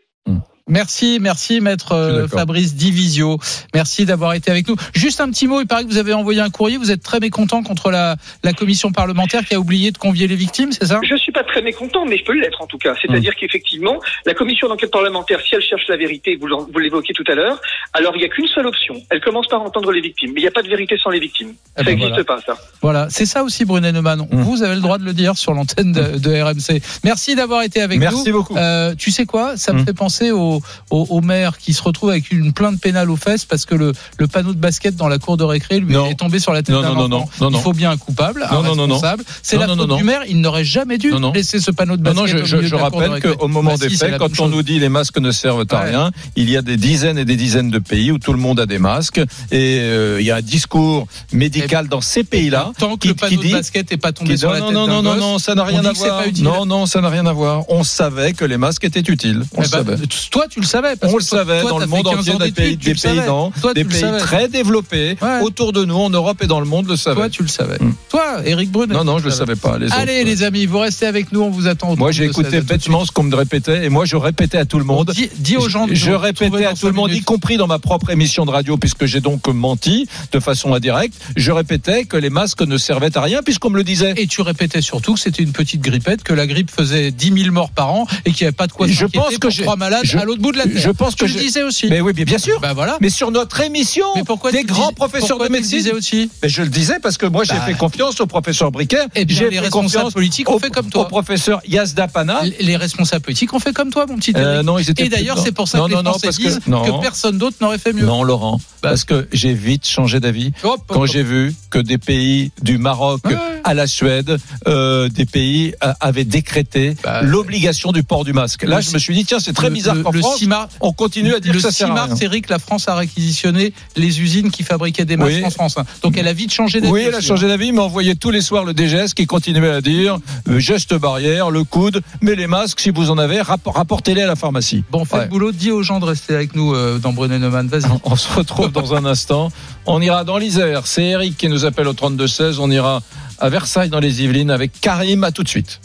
Merci, merci maître euh. Fabrice Divisio. Merci d'avoir été avec nous. Juste un petit mot, il paraît que vous avez envoyé un courrier, vous êtes très mécontent contre la, la commission parlementaire qui a oublié de convier les victimes, c'est ça? Je suis pas très mécontent, mais je peux l'être en tout cas. C'est-à-dire qu'effectivement, la commission d'enquête parlementaire, si elle cherche la vérité, vous l'évoquez tout à l'heure, alors il n'y a qu'une seule option. Elle commence par entendre les victimes, mais il n'y a pas de vérité sans les victimes. Eh ça ben n'existe voilà. pas, ça. Voilà, c'est ça aussi Brunet Neumann. Vous avez le droit de le dire sur l'antenne de, de RMC. Merci d'avoir été avec nous. Merci beaucoup. Euh, tu sais quoi? Ça me fait penser au, au, au maire qui se retrouve avec une plainte pénale aux fesses parce que le, le panneau de basket dans la cour de récré lui Non. est tombé sur la tête Non, d'un non, non, enfant. non, non, Il faut bien un coupable, un Non, non, non, non. responsable. C'est la faute du maire. Il n'aurait jamais dû laisser ce panneau de basket. non, je, je, je rappelle qu'au moment Bah des si, faits, quand on chose. nous dit les masques ne servent à Ouais. rien, il y a des dizaines et des dizaines de pays où tout le monde a des masques et euh, il y a un discours médical dans ces pays-là Tant que le panneau de basket n'est pas tombé sur la tête non, d'un non, non, non, ça n'a rien à voir. Non, non, ça n'a rien à voir. On savait que les masques étaient utiles. On Eh ben, savait. Toi, tu le savais. Parce On que le savait toi, dans le monde 15 entier, des pays, des pays, Toi, des pays très développés Ouais. autour de nous, en Europe et dans le monde, le savaient. Toi, tu le savais. Mm. Toi, Eric Brunet. Non, non, je le savais pas. Les Allez, autres, les amis, vous restez avec nous. On vous attend. Moi, 32 j'ai écouté 16, à tout de bêtement ce qu'on me répétait, et moi, je répétais à tout le monde. Dis, aux gens de je répétais à tout le monde, y compris dans ma propre émission de radio, puisque j'ai donc menti de façon indirecte. Je répétais que les masques ne servaient à rien, puisqu'on me le disait. Et tu répétais surtout que c'était une petite grippette, que la grippe faisait 10 000 morts par an et qu'il n'y avait pas de quoi Je pense que trois malades à l'autre bout de la terre. je pense tu que le j'ai- disais aussi. Mais oui, bien, bien sûr. Bah voilà. Mais sur notre émission, Mais pourquoi des le grands dis- professeurs pourquoi de tu le médecine. disais aussi Mais je le disais parce que moi, j'ai Bah. fait confiance au professeur Briquet. Eh bien, j'ai les fait responsables politiques ont au, fait comme au toi. professeur Yazda Pana. Les- Les responsables politiques ont fait comme toi, mon petit Euh, non, ils étaient Et d'ailleurs, c'est pour ça non, que les non, Français parce que- disent que, non. personne d'autre n'aurait fait mieux. Non, Laurent, Bah. parce que j'ai vite changé d'avis quand j'ai vu que des pays du Maroc à la Suède, euh, des pays euh, avaient décrété Bah, l'obligation du port du masque. Là, le- je me suis dit tiens, c'est très Le- bizarre le- qu'en le France 6 mars- on continue à dire le que ça 6 sert à rien. mars, Eric, la France a réquisitionné les usines qui fabriquaient des masques Oui. en France. hein. Donc elle a vite changé d'avis. Oui, elle a aussi, changé hein. d'avis, mais envoyait tous les soirs le DGS qui continuait à dire euh, geste barrière, le coude, mais les masques, si vous en avez, rappor- rapportez-les à la pharmacie. Bon, faites Ouais. boulot. Dis aux gens de rester avec nous euh, dans Brunet Neumann. Vas-y. On se retrouve dans un instant. On ira dans l'Isère. C'est Eric qui nous appelle au 32-16. On ira à Versailles dans les Yvelines avec Karim. À tout de suite.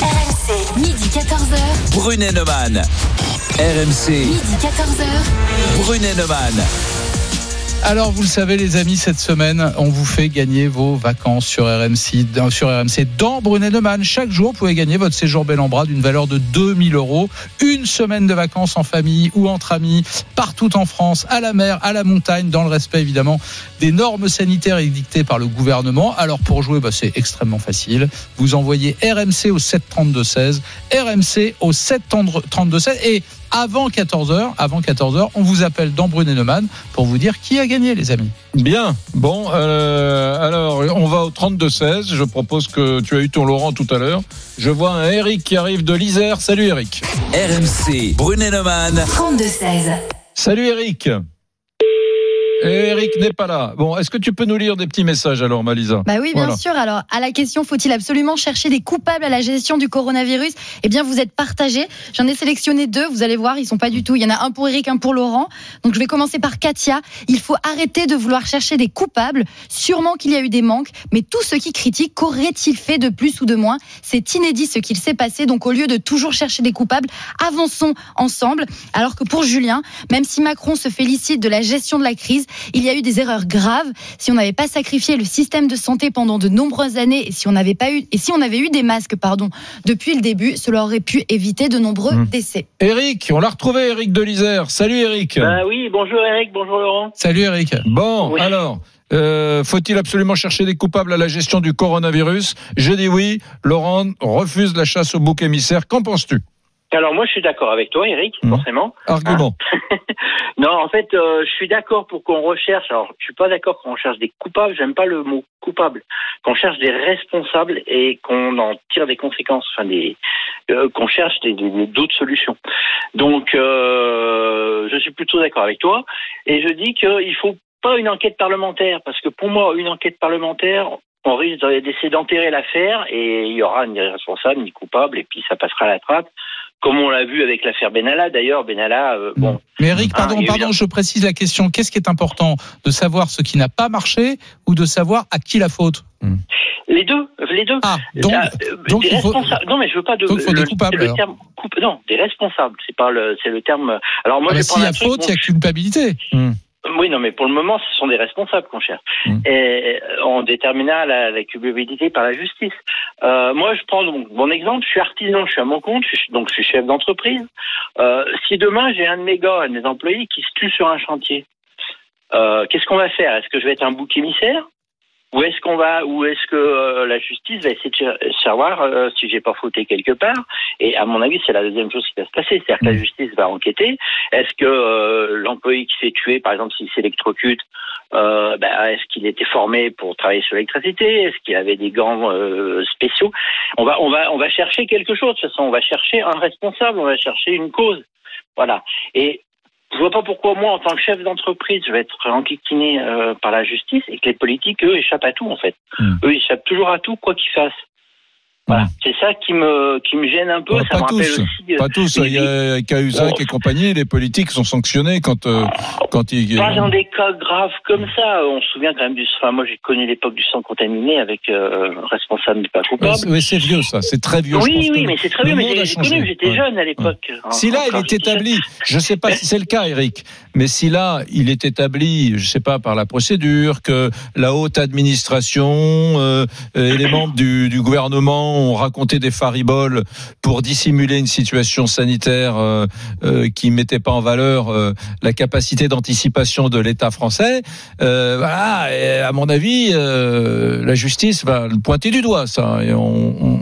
RMC, midi 14h. Brunet Neumann. RMC. Midi 14h. Brunet Neumann. Alors, vous le savez, les amis, cette semaine, on vous fait gagner vos vacances sur RMC, dans- sur RMC dans Brunet Neumann. Chaque jour, vous pouvez gagner votre séjour bel en bras d'une valeur de 2000 euros. Une semaine de vacances en famille ou entre amis, partout en France, à la mer, à la montagne, dans le respect évidemment des normes sanitaires édictées par le gouvernement. Alors, pour jouer, bah, c'est extrêmement facile. Vous envoyez RMC au 732-16, RMC au 732-16 et avant 14h, avant 14h, on vous appelle dans Brunet Neumann pour vous dire qui a gagné, les amis. Bien. Bon, euh, alors, on va au 32-16. Je propose que tu as eu ton Laurent tout à l'heure. Je vois un Eric qui arrive de l'Isère. Salut Eric. RMC. Brunet Neumann. 32-16. Salut Eric. Eric n'est pas là. Bon, est-ce que tu peux nous lire des petits messages alors, Malisa Bah oui, bien Voilà. sûr. Alors, à la question, faut-il absolument chercher des coupables à la gestion du coronavirus? Eh bien, vous êtes partagés. J'en ai sélectionné deux. Vous allez voir, ils sont pas du tout. Il y en a un pour Eric, un pour Laurent. Donc, je vais commencer par Katia. Il faut arrêter de vouloir chercher des coupables. Sûrement qu'il y a eu des manques, mais tous ceux qui critiquent, qu'auraient-ils fait de plus ou de moins? C'est inédit ce qu'il s'est passé. Donc, au lieu de toujours chercher des coupables, avançons ensemble. Alors que pour Julien, même si Macron se félicite de la gestion de la crise, il y a eu des erreurs graves. Si on n'avait pas sacrifié le système de santé pendant de nombreuses années et si on n'avait pas eu et si on avait eu des masques, pardon, depuis le début, cela aurait pu éviter de nombreux Mmh. décès. Eric, on l'a retrouvé, Eric de l'Isère. Salut Eric. Bah oui, bonjour Eric, bonjour Laurent. Salut Eric. Bon, Oui. alors, euh, faut-il absolument chercher des coupables à la gestion du coronavirus? Je dis oui. Laurent refuse la chasse au bouc émissaire. Qu'en penses-tu? Alors moi je suis d'accord avec toi Eric, Mhm. forcément. Argument. Non, en fait, euh, je suis d'accord pour qu'on recherche. Alors, je suis pas d'accord qu'on cherche des coupables. J'aime pas le mot coupable. Qu'on cherche des responsables et qu'on en tire des conséquences. Enfin, des euh, qu'on cherche des- d'autres solutions. Donc, euh, je suis plutôt d'accord avec toi. Et je dis qu'il faut pas une enquête parlementaire parce que pour moi, une enquête parlementaire. On risque d'essayer d'enterrer l'affaire et il y aura ni responsable ni coupable et puis ça passera à la trappe, comme on l'a vu avec l'affaire Benalla. D'ailleurs, Benalla, euh, bon, Mais Eric, Ah, pardon, il pardon, je précise la question. Qu'est-ce qui est important De savoir ce qui n'a pas marché ou de savoir à qui la faute Les deux, les deux. Ah, donc, Ah, euh, donc des il faut- responsables. Non, mais je veux pas de. donc il faut des le, coupables, le terme non, des responsables. C'est pas le, c'est le terme. Alors moi, Ah bah, je vais S'il prendre y a faute, il y a culpabilité. Oui, non, mais pour le moment, ce sont des responsables qu'on cherche. Hmm. Et euh, on déterminera la, la culpabilité par la justice. Euh, moi, je prends donc mon exemple. Je suis artisan, je suis à mon compte, je suis, donc je suis chef d'entreprise. Euh, si demain j'ai un de mes gars, un de mes employés qui se tue sur un chantier, euh, qu'est-ce qu'on va faire? Est-ce que je vais être un bouc émissaire? Ou est-ce qu'on va, ou est-ce que euh, la justice va essayer de savoir euh, si j'ai pas fauté quelque part? Et à mon avis, c'est la deuxième chose qui va se passer, c'est-à-dire que la justice va enquêter. Est-ce que euh, l'employé qui s'est tué, par exemple, s'il s'électrocute, euh, ben, est-ce qu'il était formé pour travailler sur l'électricité? Est-ce qu'il avait des gants euh, spéciaux? On va, on va, on va chercher quelque chose. De toute façon, on va chercher un responsable, on va chercher une cause. Voilà. Et je vois pas pourquoi moi, en tant que chef d'entreprise, je vais être enquiquiné euh, par la justice et que les politiques, eux, échappent à tout en fait. Eux, ils échappent toujours à tout, quoi qu'ils fassent. Voilà. C'est ça qui me qui me gêne un peu. Ça pas me tous, aussi. euh, pas tous. Il y a Cahuzac Oh. et compagnie, les politiques sont sanctionnés quand euh, quand ils. Pas dans des cas graves comme ça. On se souvient quand même du. Enfin, moi, j'ai connu l'époque du sang contaminé avec euh, responsable n'est pas coupable. c'est- ouais, c'est vieux ça, c'est très vieux. oui, oui, mais c'est très bien. Mais j'ai connu. J'étais Ouais. jeune à l'époque. Si là, il est établi, je ne sais pas si c'est le cas, Eric, mais si là, il est établi, je ne sais pas, par la procédure, que la haute administration euh, et les membres du, du gouvernement ont raconté des fariboles pour dissimuler une situation sanitaire euh, euh, qui mettait pas en valeur euh, la capacité d'anticipation de l'État français, euh, voilà, et à mon avis, euh, la justice va le pointer du doigt, ça, et on,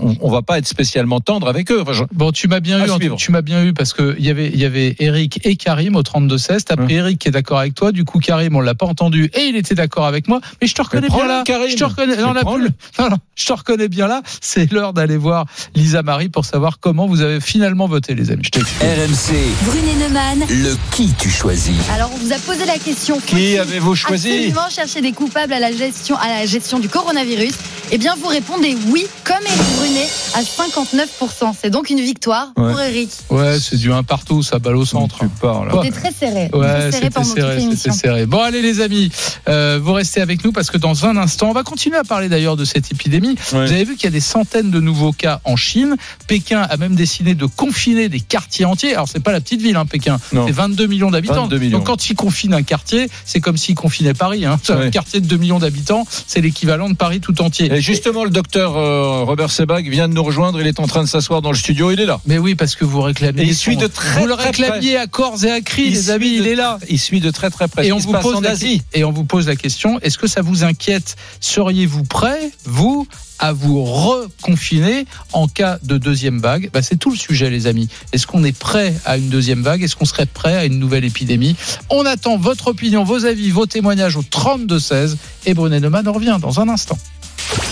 on, on va pas être spécialement tendre avec eux. Enfin, je- Bon, tu m'as bien À eu, suivre. tu m'as bien eu parce que y avait, il y avait Eric et Karim au 32-16. T'as pris Eric qui est d'accord avec toi. Du coup, Karim, on l'a pas entendu et il était d'accord avec moi. Mais je te reconnais bien là. Karim. Je te reconnais. Non, non, non, je te reconnais bien là. C'est l'heure d'aller voir Lisa Marie pour savoir comment vous avez finalement voté, les amis. Je. RMC, Brunet Neumann. le qui tu choisis Alors, on vous a posé la question. Qui avez-vous choisi Absolument chercher des coupables à la gestion, à la gestion du coronavirus? Eh bien, vous répondez oui, comme Eric Brunet, à 59%. C'est donc une victoire pour Ouais. Eric. Ouais, c'est du 1 partout, ça balle au centre. Tu parles. C'était très serré. Ouais, c'était serré, c'était serré. Bon, allez les amis, euh, vous restez avec nous parce que dans un instant, on va continuer à parler d'ailleurs de cette épidémie. Ouais. Vous avez vu qu'il y a des centaines de nouveaux cas en Chine. Pékin a même décidé de confiner des quartiers entiers. Alors c'est pas la petite ville, hein, Pékin. C'est 22 millions d'habitants. 22 millions. Donc quand ils confinent un quartier, c'est comme s'ils confinaient Paris. Hein. Un quartier de 2 millions d'habitants, c'est l'équivalent de Paris tout entier. Et justement, le docteur euh, Robert Sebag vient de nous rejoindre. Il est en train de s'asseoir dans le studio. Il est là. Mais oui, parce que vous réclamiez. Et il suit de très, Vous le très réclamiez à corps et à cri, Il les amis. Il de- est là. Il suit de très très près. Et ce on, qui se vous passe pose en la, Asie. et on vous pose la question est-ce que ça vous inquiète? Seriez-vous prêt, vous, à vous reconfiner en cas de deuxième vague bah, C'est tout le sujet, les amis. Est-ce qu'on est prêt à une deuxième vague? Est-ce qu'on serait prêt à une nouvelle épidémie? On attend votre opinion, vos avis, vos témoignages au 32-16. Et Brunet Neumann revient dans un instant.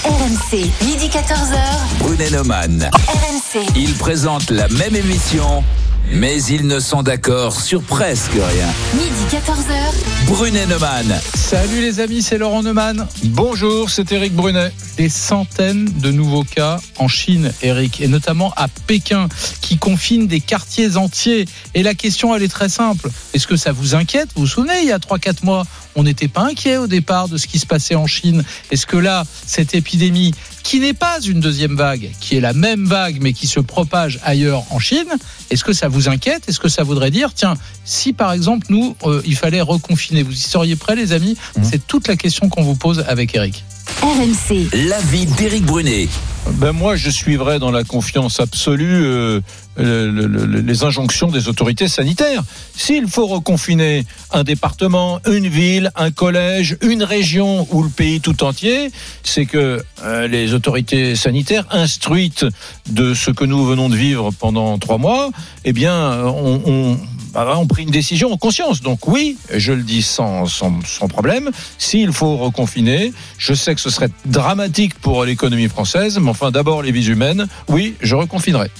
RMC, midi 14h. Brunet Neumann. RMC. Ils présentent la même émission, mais ils ne sont d'accord sur presque rien. Midi 14h. Brunet Neumann. Salut les amis, c'est Laurent Neumann. Bonjour, c'est Eric Brunet. Des centaines de nouveaux cas en Chine, Eric, et notamment à Pékin, qui confine des quartiers entiers. Et la question, elle est très simple. Est-ce que ça vous inquiète? Vous vous souvenez, il y a 3-4 mois, on n'était pas inquiet au départ de ce qui se passait en Chine. Est-ce que là, cette épidémie, qui n'est pas une deuxième vague, qui est la même vague, mais qui se propage ailleurs en Chine, est-ce que ça vous inquiète? Est-ce que ça voudrait dire, tiens, si par exemple, nous, euh, il fallait reconfiner, vous y seriez prêts, les amis? C'est toute la question qu'on vous pose avec Eric. RMC. L'avis d'Éric Brunet. Ben moi, je suivrai dans la confiance absolue euh, le- le- le- les injonctions des autorités sanitaires. S'il faut reconfiner un département, une ville, un collège, une région ou le pays tout entier, c'est que euh, les autorités sanitaires, instruites de ce que nous venons de vivre pendant trois mois, eh bien, on, on, bah, pris une décision en conscience. Donc oui, je le dis sans, sans, sans problème, s'il faut reconfiner, je sais que ce serait dramatique pour l'économie française, mais enfin d'abord les vies humaines, oui, je reconfinerai.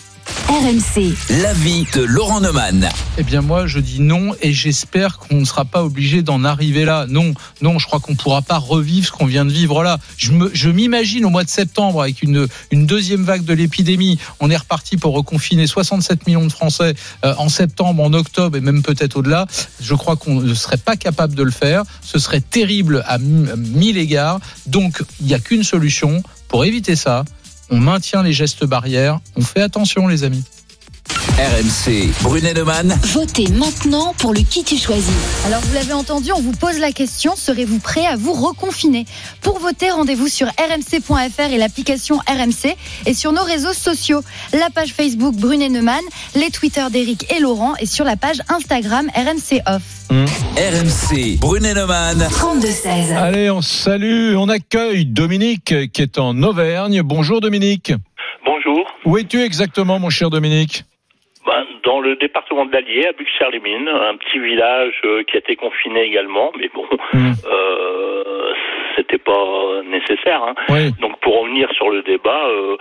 RMC. L'avis de Laurent Neumann. Eh bien moi je dis non et j'espère qu'on ne sera pas obligé d'en arriver là. Non, non, je crois qu'on ne pourra pas revivre ce qu'on vient de vivre là. Je m'imagine au mois de septembre avec une, une deuxième vague de l'épidémie, on est reparti pour reconfiner 67 millions de Français euh, en septembre, en octobre et même peut-être au-delà. Je crois qu'on ne serait pas capable de le faire. Ce serait terrible à mille égards. Donc il n'y a qu'une solution pour éviter ça. On maintient les gestes barrières. On fait attention les amis. RMC, Brunet Neumann. Votez maintenant pour le qui tu choisis. Alors vous l'avez entendu, on vous pose la question, serez-vous prêt à vous reconfiner? Pour voter, rendez-vous sur rmc.fr et l'application RMC et sur nos réseaux sociaux, la page Facebook Brunet Neumann, les Twitter d'Éric et Laurent et sur la page Instagram RMC Off. RMC, Brunet Neumann. 32-16. Allez, on salue, on accueille Dominique qui est en Auvergne. Bonjour Dominique. Bonjour. Où es-tu exactement mon cher Dominique? Dans le département de l'Allier, à Buxères-les-Mines, un petit village euh, qui a été confiné également, mais bon, Mm. euh, c'était pas nécessaire. hein. Oui. Donc pour revenir sur le débat, euh,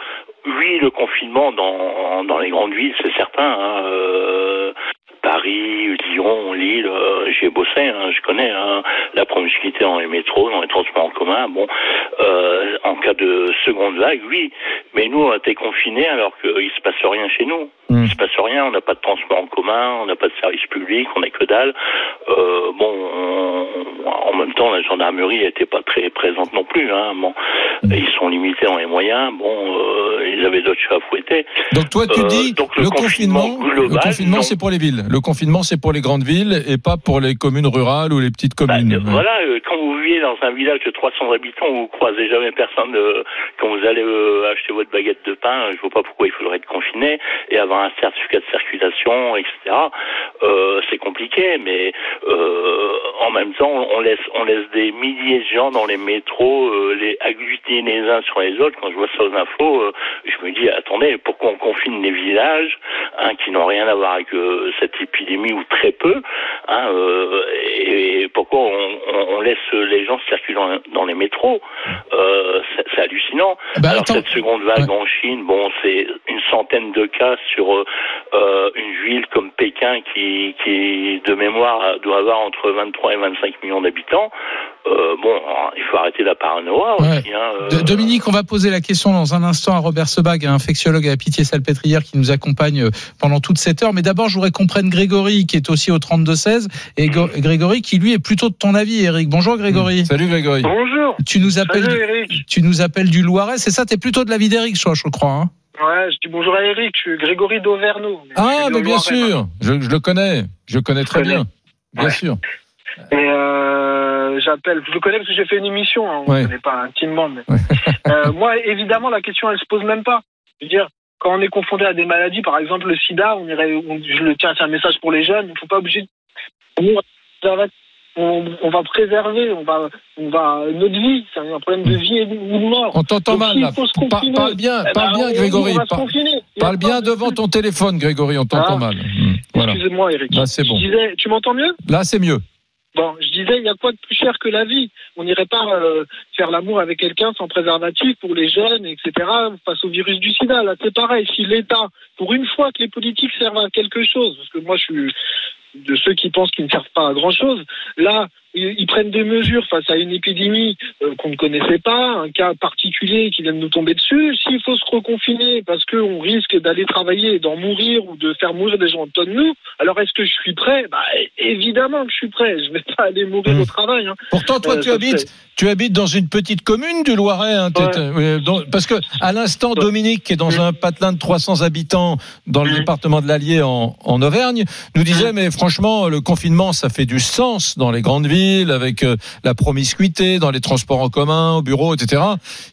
oui, le confinement dans, dans les grandes villes, c'est certain. hein, euh, Paris, Lyon, Lille, euh, j'y ai bossé, hein, je connais hein, la promiscuité dans les métros, dans les transports en commun. Bon, euh, en cas de seconde vague, oui, mais nous on a été confinés alors qu'il se passe rien chez nous. Mm. Il se passe rien, on n'a pas de transport en commun, on n'a pas de service public, on n'a que dalle. Euh, bon, on- en même temps, la gendarmerie n'était pas très présente non plus. Hein, bon, ils sont limités dans les moyens. Bon, euh, ils avaient d'autres chats à fouetter. Donc toi tu dis donc le, le confinement, confinement le confinement c'est pour les villes. Le confinement c'est pour les grandes villes et pas pour les communes rurales ou les petites communes. Euh, Voilà, euh, quand vous vivez dans un village de 300 habitants, vous croisez jamais personne. euh, quand vous allez acheter votre baguette de pain, je vois pas pourquoi il faudrait être confiné et avoir un certificat de circulation, etc. C'est compliqué, mais en même temps, on laisse on laisse des milliers de gens dans les métros, les agglutiner les uns sur les autres. Quand je vois ça aux infos, je me dis attendez, pourquoi on confine les villages hein, qui n'ont rien à voir avec cette épidémie ou très peu hein, euh, et pourquoi on, laisse les gens circuler dans, dans les métros euh, c'est, hallucinant. Bah, Alors attends. cette seconde vague en Chine, bon, c'est une centaine de cas sur euh, euh, une ville comme Pékin qui, qui de mémoire doit avoir entre 23 et 25 millions d'habitants. Euh, bon, il faut arrêter la paranoïa Ouais. aussi. Hein, euh, De- Dominique, on va poser la question dans un instant à Robert Sebag, un infectiologue à la Pitié-Salpêtrière qui nous accompagne euh, pendant toute cette heure. Mais d'abord, je voudrais qu'on prenne Grégory, qui est aussi au 32-16, et Go- Grégory, qui lui est plutôt de ton avis, Eric. Bonjour Grégory. Salut Grégory. Bonjour. Tu nous appelles, Salut Eric. tu nous appelles du Loiret, c'est ça? T'es plutôt de l'avis d'Eric, je, je crois. hein Ouais, je dis bonjour à Eric, je suis Grégory d'Auvergne. Ah mais bien sûr, je, je le connais, je le connais très bien, bien sûr. Et euh, j'appelle, je le connais parce que j'ai fait une émission, hein, on Ouais. ne connaît pas intimement. Mais... Euh, moi, évidemment, la question, elle se pose même pas. Je veux dire, quand on est confronté à des maladies, par exemple le sida, on irait, on- je le tiens, c'est un message pour les jeunes, il ne faut pas obliger de... On, on va préserver, on va, on va notre vie, c'est un problème de vie et de ou de mort. On t'entend mal là. Par- parle bien, eh parle ben, bien Grégory. Parle bien de- devant ton téléphone Grégory, on t'entend Ah. mal. Hmm, Voilà. Excusez-moi Eric. Là c'est bon. Je disais, tu m'entends mieux? Là c'est mieux. Bon, je disais, il y a quoi de plus cher que la vie? On n'irait pas euh, faire l'amour avec quelqu'un sans préservatif pour les jeunes, etc., face au virus du sida. Là, c'est pareil. Si l'État, pour une fois que les politiques servent à quelque chose, parce que moi, je suis de ceux qui pensent qu'ils ne servent pas à grand-chose, là, ils, prennent des mesures face à une épidémie euh, qu'on ne connaissait pas, un cas particulier qui vient de nous tomber dessus. S'il faut se reconfiner parce qu'on risque d'aller travailler et d'en mourir ou de faire mourir des gens autour de nous, alors est-ce que je suis prêt? Bah, Évidemment que je suis prêt. Je ne vais pas aller mourir au travail. hein. Pourtant, toi, Euh, tu habites, tu habites dans une petite commune du Loiret. hein, dans- parce que à l'instant, Dominique, qui est dans un patelin de 300 habitants dans le département de l'Allier en, en Auvergne, nous disait mais franchement, le confinement, ça fait du sens dans les grandes villes. ville, avec euh, la promiscuité dans les transports en commun, au bureau, etc.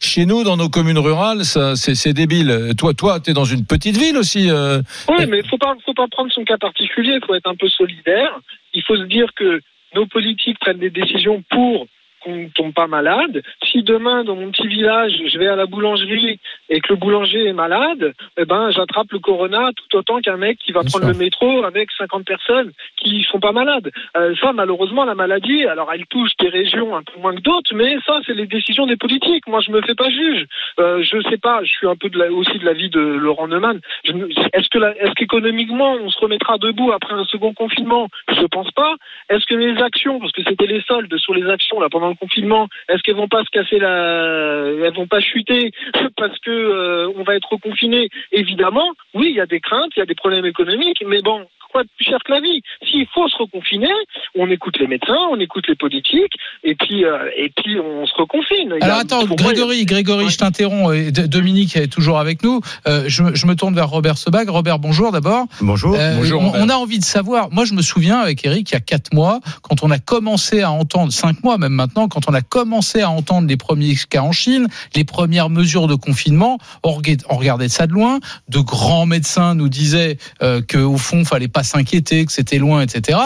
Chez nous, dans nos communes rurales, c'est, débile. Toi, toi, t'es dans une petite ville aussi. euh, Oui, mais faut pas, faut pas prendre son cas particulier. Faut être un peu solidaire. Il faut se dire que nos politiques prennent des décisions pour qu'on ne tombe pas malade. Si demain, dans mon petit village, je vais à la boulangerie et que le boulanger est malade, eh ben, j'attrape le corona tout autant qu'un mec qui va prendre le métro avec 50 personnes qui sont pas malades. Euh, ça, malheureusement, la maladie, alors elle touche des régions un peu moins que d'autres, mais ça, c'est les décisions des politiques. Moi, je me fais pas juge. Euh, je sais pas, je suis un peu de la, aussi de l'avis de Laurent Neumann. Est-ce que, est-ce qu'économiquement, on se remettra debout après un second confinement? Je pense pas. Est-ce que les actions, parce que c'était les soldes sur les actions là pendant le confinement, est-ce qu'elles vont pas se casser la, elles vont pas chuter parce que euh, on va être reconfiné Évidemment, oui, il y a des craintes, il y a des problèmes économiques, mais bon. Quoi de plus cher que la vie? S'il faut se reconfiner, on écoute les médecins, on écoute les politiques, et puis euh, et puis on se reconfine. A- Alors attends, moi, Grégory, Grégory, je t'interromps. et D- Dominique est toujours avec nous. Euh, je, me- je me tourne vers Robert Sebag. Robert, bonjour d'abord. Bonjour. Euh, Bonjour, on, on a envie de savoir. Moi, je me souviens avec Eric il y a quatre mois, quand on a commencé à entendre, cinq mois même maintenant, quand on a commencé à entendre les premiers cas en Chine, les premières mesures de confinement, on regardait, ça de loin. De grands médecins nous disaient euh, que au fond, fallait pas s'inquiéter, que c'était loin, etc.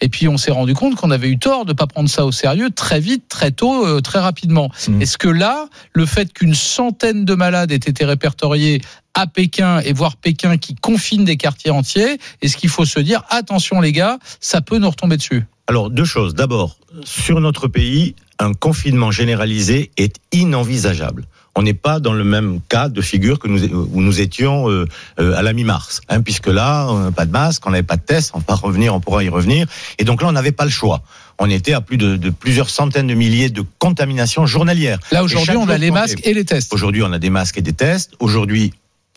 Et puis on s'est rendu compte qu'on avait eu tort de pas prendre ça au sérieux très vite, très tôt, euh, très rapidement. Est-ce que là, le fait qu'une centaine de malades aient été répertoriés à Pékin et voir Pékin qui confine des quartiers entiers, est-ce qu'il faut se dire attention les gars, ça peut nous retomber dessus Alors, deux choses. D'abord, sur notre pays, un confinement généralisé est inenvisageable. On n'est pas dans le même cas de figure que nous, où nous étions euh, euh, à la mi-mars, hein, puisque là, euh, pas de masque, on n'avait pas de test, on va revenir, on pourra y revenir, et donc là, on n'avait pas le choix. On était à plus de, de plusieurs centaines de milliers de contaminations journalières. Là aujourd'hui, on a les masques et les tests. Aujourd'hui, on a des masques et des tests. Aujourd'hui,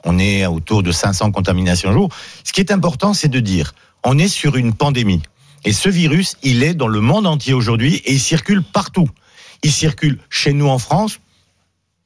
on est autour de 500 contaminations jour. Ce qui est important, c'est de dire, on est sur une pandémie. Et ce virus, il est dans le monde entier aujourd'hui et il circule partout. Il circule chez nous en France,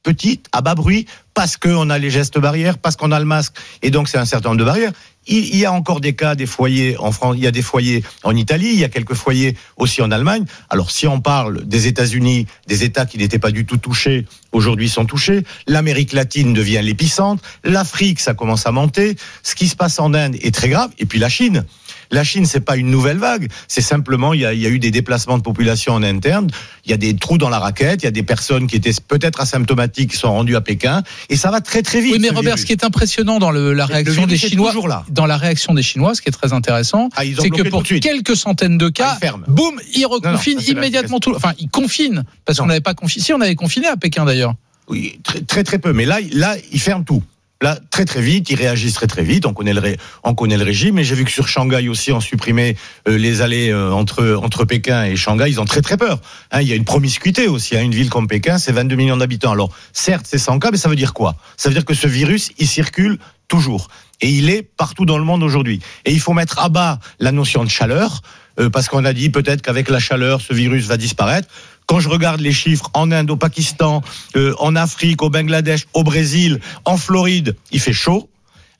petite, à bas bruit, parce qu'on a les gestes barrières, parce qu'on a le masque, et donc c'est un certain nombre de barrières. Il y a encore des cas, des foyers en France, il y a des foyers en Italie, il y a quelques foyers aussi en Allemagne. Alors si on parle des États-Unis, des États qui n'étaient pas du tout touchés, aujourd'hui sont touchés. L'Amérique latine devient l'épicentre. L'Afrique, ça commence à monter. Ce qui se passe en Inde est très grave. Et puis la Chine. La Chine, c'est pas une nouvelle vague. C'est simplement, il y, a, il y a eu des déplacements de population en interne. Il y a des trous dans la raquette. Il y a des personnes qui étaient peut-être asymptomatiques qui sont rendues à Pékin. Et ça va très très vite. Oui, mais ce Robert, virus. ce qui est impressionnant dans le- la Le réaction des Chinois, là. dans la réaction des Chinois, ce qui est très intéressant, Ah, c'est que pour quelques centaines de cas, Ah, ils boum, ils reconfinent non, immédiatement tout. Enfin, ils confinent parce qu'on n'avait pas confiné. Si on avait confiné à Pékin d'ailleurs. Oui, très, très très peu. Mais là, là, ils ferment tout. Là, très très vite, ils réagissent très très vite. On connaît le, régime. Et j'ai vu que sur Shanghai aussi, on supprimait euh, les allées euh, entre entre Pékin et Shanghai. Ils ont très très peur. Hein, il y a une promiscuité aussi. Hein, une ville comme Pékin, c'est 22 millions d'habitants. Alors, certes, c'est 100 cas, mais ça veut dire quoi? Ça veut dire que ce virus, il circule toujours. Et il est partout dans le monde aujourd'hui. Et il faut mettre à bas la notion de chaleur, euh, parce qu'on a dit peut-être qu'avec la chaleur, ce virus va disparaître. Quand je regarde les chiffres en Inde, au Pakistan, euh, en Afrique, au Bangladesh, au Brésil, en Floride, il fait chaud.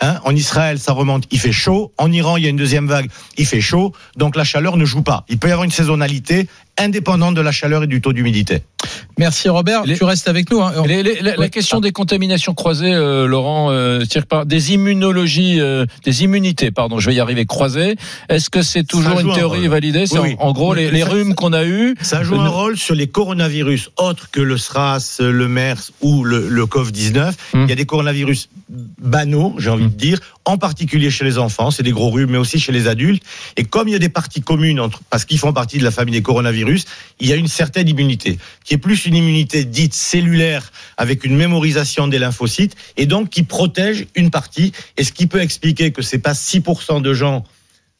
Hein, en Israël, ça remonte, il fait chaud. En Iran, il y a une deuxième vague, il fait chaud. Donc la chaleur ne joue pas. Il peut y avoir une saisonnalité indépendante de la chaleur et du taux d'humidité. Merci Robert, tu restes avec nous. hein. Les- les- la, question des contaminations croisées, euh, Laurent, euh, par des immunologies, euh, des immunités, pardon, je vais y arriver, croisées. Est-ce que c'est toujours une un théorie validée? Oui, en, gros les, Ça- rhumes qu'on a eus. Ça joue un rôle sur les coronavirus autres que le SRAS, le MERS ou le, le COV-19. Il y a des coronavirus banaux, j'ai envie de dire, en particulier chez les enfants, c'est des gros rhumes, mais aussi chez les adultes. Et comme il y a des parties communes, entre, parce qu'ils font partie de la famille des coronavirus, il y a une certaine immunité, qui est plus une immunité dite cellulaire, avec une mémorisation des lymphocytes, et donc qui protège une partie. Et ce qui peut expliquer que c'est pas 6% de gens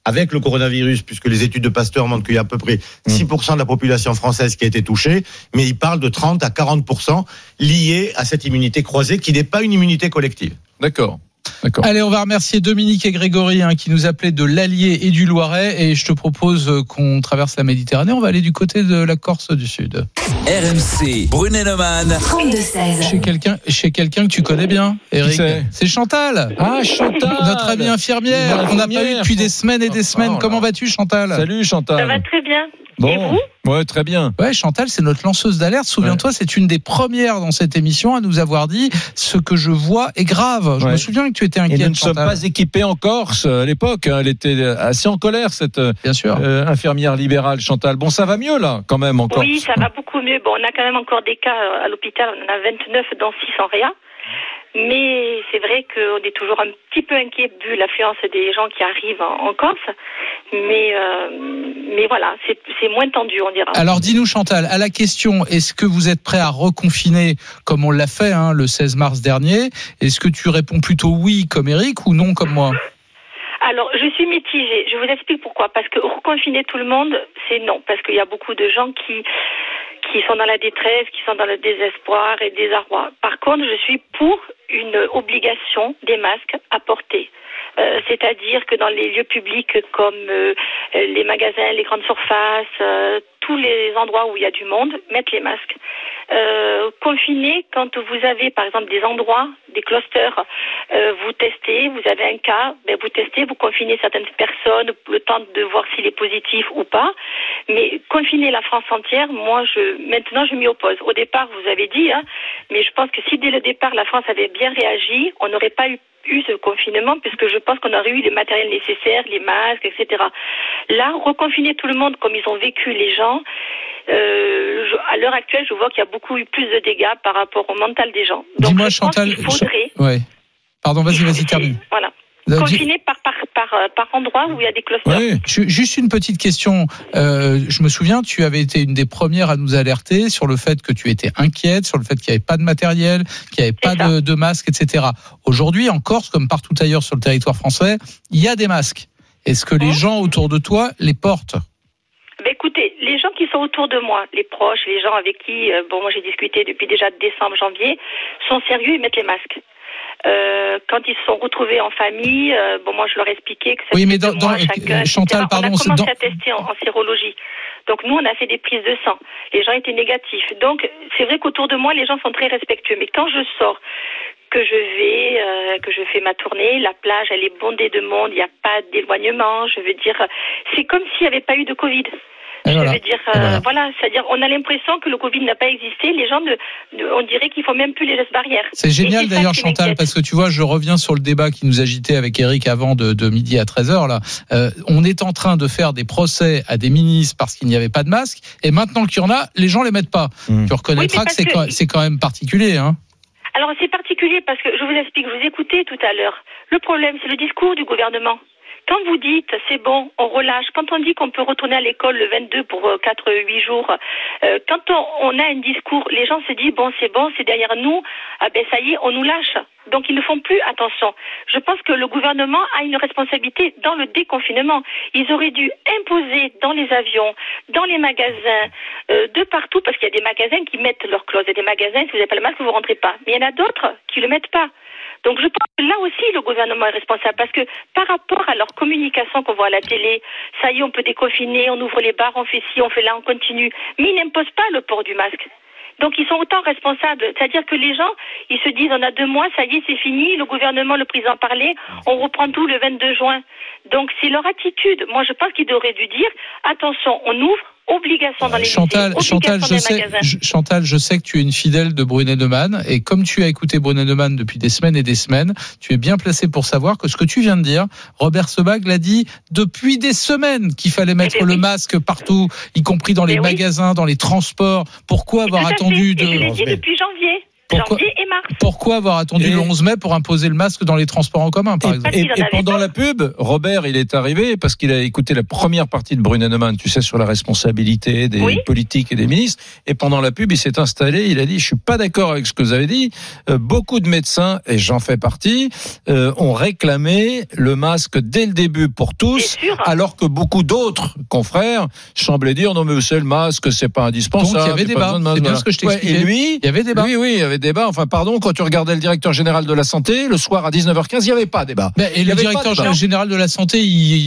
avec le coronavirus, puisque les études de Pasteur montrent qu'il y a à peu près 6% de la population française qui a été touchée, mais ils parlent de 30 à 40% liés à cette immunité croisée qui n'est pas une immunité collective. D'accord. Allez, on va remercier Dominique et Grégory hein, qui nous appelaient de l'Allier et du Loiret. Et je te propose euh, qu'on traverse la Méditerranée. On va aller du côté de la Corse du Sud. RMC, Brunet-Neumann. 32-16. Chez quelqu'un, chez quelqu'un que tu connais bien, Eric. c'est C'est Chantal. Ah, Chantal Notre amie infirmière. On n'a pas eu depuis des semaines et des semaines. Oh. Comment vas-tu, Chantal? Salut Chantal. Ça va très bien. Bon, ouais, très bien. Ouais, Chantal, c'est notre lanceuse d'alerte. Souviens-toi, c'est une des premières dans cette émission à nous avoir dit ce que je vois est grave. Je Ouais. me souviens que tu étais Et inquiète. nous ne sommes Chantal. pas équipés en Corse à l'époque. hein. Elle était assez en colère, cette euh, Bien sûr. infirmière libérale, Chantal. Bon, ça va mieux là, quand même, en Corse. Oui, ça va beaucoup mieux. Bon, on a quand même encore des cas euh, à l'hôpital. On en a 29 dans 6 en réa. Mais c'est vrai qu'on est toujours un petit peu inquiet vu l'affluence des gens qui arrivent en, en Corse. Mais, euh, mais voilà, c'est c'est moins tendu, on dira. Alors dis-nous Chantal, à la question est-ce que vous êtes prêt à reconfiner comme on l'a fait hein, le 16 mars dernier? Est-ce que tu réponds plutôt oui comme Eric ou non comme moi? Alors, je suis mitigée. Je vous explique pourquoi. Parce que reconfiner tout le monde, c'est non. Parce qu'il y a beaucoup de gens qui qui sont dans la détresse, qui sont dans le désespoir et désarroi. Par contre, je suis pour une obligation des masques à porter. Euh, C'est-à-dire que dans les lieux publics comme euh, les magasins, les grandes surfaces, euh, tous les endroits où il y a du monde, mettre les masques. Euh, confiner quand vous avez par exemple des endroits, des clusters, euh, vous testez, vous avez un cas, ben vous testez, vous confinez certaines personnes, le temps de voir s'il est positif ou pas. Mais confiner la France entière, moi je maintenant je m'y oppose. Au départ, vous avez dit, hein, mais je pense que si dès le départ la France avait bien réagi, on n'aurait pas eu eu ce confinement puisque je pense qu'on aurait eu les matériels nécessaires, les masques, etc. Là, reconfiner tout le monde comme ils ont vécu les gens, euh, je- à l'heure actuelle, je vois qu'il y a beaucoup eu plus de dégâts par rapport au mental des gens. Donc Dis-moi Chantal. faudrait, Ouais. Pardon, vas-y, vas-y, termine. voilà, Confiner par, par, par, euh, par endroit où il y a des clusters. Ju- Juste une petite question. Euh, je me souviens, tu avais été une des premières à nous alerter sur le fait que tu étais inquiète, sur le fait qu'il n'y avait pas de matériel, qu'il n'y avait pas de, de masques, etc. Aujourd'hui, en Corse, comme partout ailleurs sur le territoire français, il y a des masques. Est-ce que les gens autour de toi les portent? Ben, écoutez, les gens qui sont autour de moi, les proches, les gens avec qui, euh, bon, moi j'ai discuté depuis déjà décembre, janvier, sont sérieux, ils mettent les masques. Euh, quand ils se sont retrouvés en famille, euh, bon, moi je leur ai expliqué que Oui, c'était mais dans- mois dans- chacun, euh, etc. Chantal, on pardon, a c'est commencé dans- à tester en, en sérologie. Donc nous, on a fait des prises de sang. Les gens étaient négatifs. Donc c'est vrai qu'autour de moi, les gens sont très respectueux. Mais quand je sors, que je vais, euh, que je fais ma tournée, la plage, elle est bondée de monde, il n'y a pas d'éloignement. Je veux dire, c'est comme s'il n'y avait pas eu de Covid. Et Je voilà. veux dire, euh, voilà, c'est-à-dire, on a l'impression que le Covid n'a pas existé. Les gens, ne, ne- on dirait qu'il faut même plus les gestes barrières. C'est génial d'ailleurs Chantal parce que tu vois je reviens sur le débat qui nous agitait avec Eric avant de, de midi à 13h là. Euh, on est en train de faire des procès à des ministres parce qu'il n'y avait pas de masque et maintenant qu'il y en a les gens les mettent pas. Tu reconnaîtras Oui, que c'est quand, que- c'est quand même particulier hein. Alors c'est particulier parce que je vous explique, je vous écoutais tout à l'heure. Le problème, c'est le discours du gouvernement. Quand vous dites c'est bon, on relâche, quand on dit qu'on peut retourner à l'école le 22 pour 4-8 jours, euh, quand on, a un discours, les gens se disent bon c'est bon, c'est derrière nous, ah ben ça y est, on nous lâche. Donc ils ne font plus attention. Je pense que le gouvernement a une responsabilité dans le déconfinement. Ils auraient dû imposer dans les avions, dans les magasins, euh, de partout, parce qu'il y a des magasins qui mettent leur clause. Il y a des magasins, si vous n'avez pas le masque, vous ne rentrez pas. Mais il y en a d'autres qui ne le mettent pas. Donc je pense que là aussi le gouvernement est responsable parce que par rapport à leur communication qu'on voit à la télé, ça y est, on peut déconfiner, on ouvre les bars, on fait ci, on fait là, on continue. Mais ils n'imposent pas le port du masque. Donc ils sont autant responsables. C'est-à-dire que les gens, ils se disent on a deux mois, ça y est, c'est fini, le gouvernement, le président parlait, on reprend tout le 22 juin. Donc c'est leur attitude. Moi je pense qu'ils auraient dû dire attention, on ouvre, obligation dans les Chantal, lycées, Chantal, je sais, je- Chantal, je sais que tu es une fidèle de Brunet Neumann et comme tu as écouté Brunet Neumann depuis des semaines et des semaines, tu es bien placé pour savoir que ce que tu viens de dire, Robert Sebag l'a dit depuis des semaines qu'il fallait mettre ben le masque partout, y compris dans les magasins, dans les transports. Pourquoi avoir attendu fait. Et je l'ai dit de depuis janvier. Pourquoi- janvier et mars. pourquoi avoir attendu le 11 mai pour imposer le masque dans les transports en commun, par exemple Et, et pendant la pub, Robert, il est arrivé parce qu'il a écouté la première partie de Brunet Neumann, tu sais, sur la responsabilité des Oui. politiques et des ministres. Et pendant la pub, il s'est installé, il a dit, je suis pas d'accord avec ce que vous avez dit. Euh, beaucoup de médecins, et j'en fais partie, euh, ont réclamé le masque dès le début pour tous, alors que beaucoup d'autres confrères semblaient dire, non mais c'est le masque, c'est pas indispensable. Donc, il y avait débat. C'est bien ce que je Ouais, t'expliquais. et lui, Il y avait débat. Oui, oui, il y avait débat. Enfin, pardon, quand tu regardais le directeur général de la santé, le soir à 19h15, il n'y avait pas débat. Et Il y le directeur de débat. général de la santé,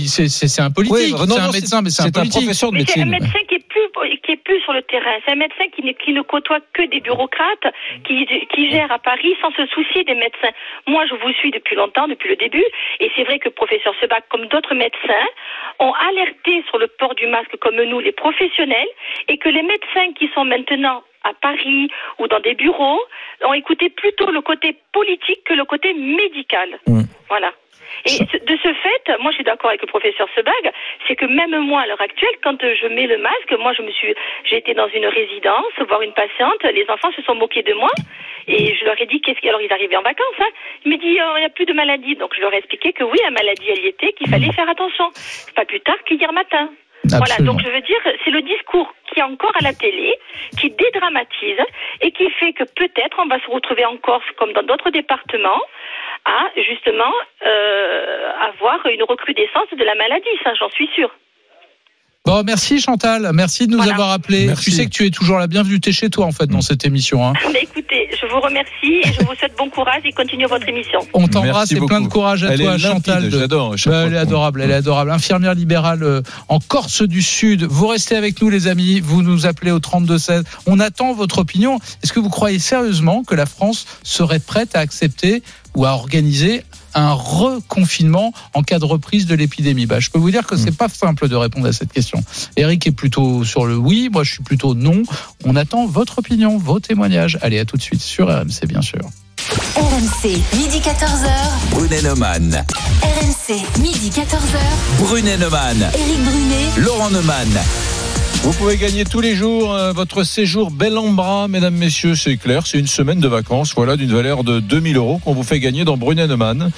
c'est un politique, Oui, non, c'est un médecin, mais c'est un un professeur de Mais c'est un médecine. médecin qui est plus qui est plus sur le terrain. C'est un médecin qui, ne- qui ne côtoie que des bureaucrates, qui, qui gère à Paris sans se soucier des médecins. Moi, je vous suis depuis longtemps, depuis le début, et c'est vrai que le professeur Sebag, comme d'autres médecins, ont alerté sur le port du masque comme nous, les professionnels, et que les médecins qui sont maintenant à Paris ou dans des bureaux ont écouté plutôt le côté politique que le côté médical. Voilà. Et de ce fait, moi je suis d'accord avec le professeur Sebag, c'est que même moi à l'heure actuelle, quand euh, je mets le masque, moi je me suis, j'ai été dans une résidence voir une patiente, les enfants se sont moqués de moi et je leur ai dit qu'est-ce qui, alors ils arrivaient en vacances, hein, ils me dit il n'y a plus de maladie, donc je leur ai expliqué que oui la maladie elle y était, qu'il fallait faire attention, pas plus tard qu'hier matin. Voilà, donc je veux dire, c'est le discours qui est encore à la télé, qui dédramatise et qui fait que peut-être on va se retrouver en Corse, comme dans d'autres départements, à justement euh, avoir une recrudescence de la maladie, ça j'en suis sûre. Bon, merci Chantal, merci de nous avoir appelés. Tu sais que tu es toujours la bienvenue, t'es chez toi en fait dans cette émission. Hein. Mais écoutez, je vous remercie et je vous souhaite bon courage et continuez votre émission. On t'embrasse et plein de courage à Elle toi, Chantal. de- j'adore, Bah, elle est adorable, elle est adorable. Infirmière libérale euh, en Corse du Sud. Vous restez avec nous, les amis. Vous nous appelez au 3216. On attend votre opinion. Est-ce que vous croyez sérieusement que la France serait prête à accepter ou à organiser un reconfinement en cas de reprise de l'épidémie bah, Je peux vous dire que c'est pas simple de répondre à cette question. Eric est plutôt sur le oui, moi je suis plutôt non. On attend votre opinion, vos témoignages. Allez, à tout de suite sur RMC, bien sûr. RMC, midi 14h. Brunet Neumann. RMC, midi 14h. Brunet Neumann. Éric Brunet. Laurent Neumann. Vous pouvez gagner tous les jours euh, votre séjour bel en bras, mesdames, messieurs, c'est clair. C'est une semaine de vacances, voilà, d'une valeur de 2000 euros qu'on vous fait gagner dans Brunet-Neumann.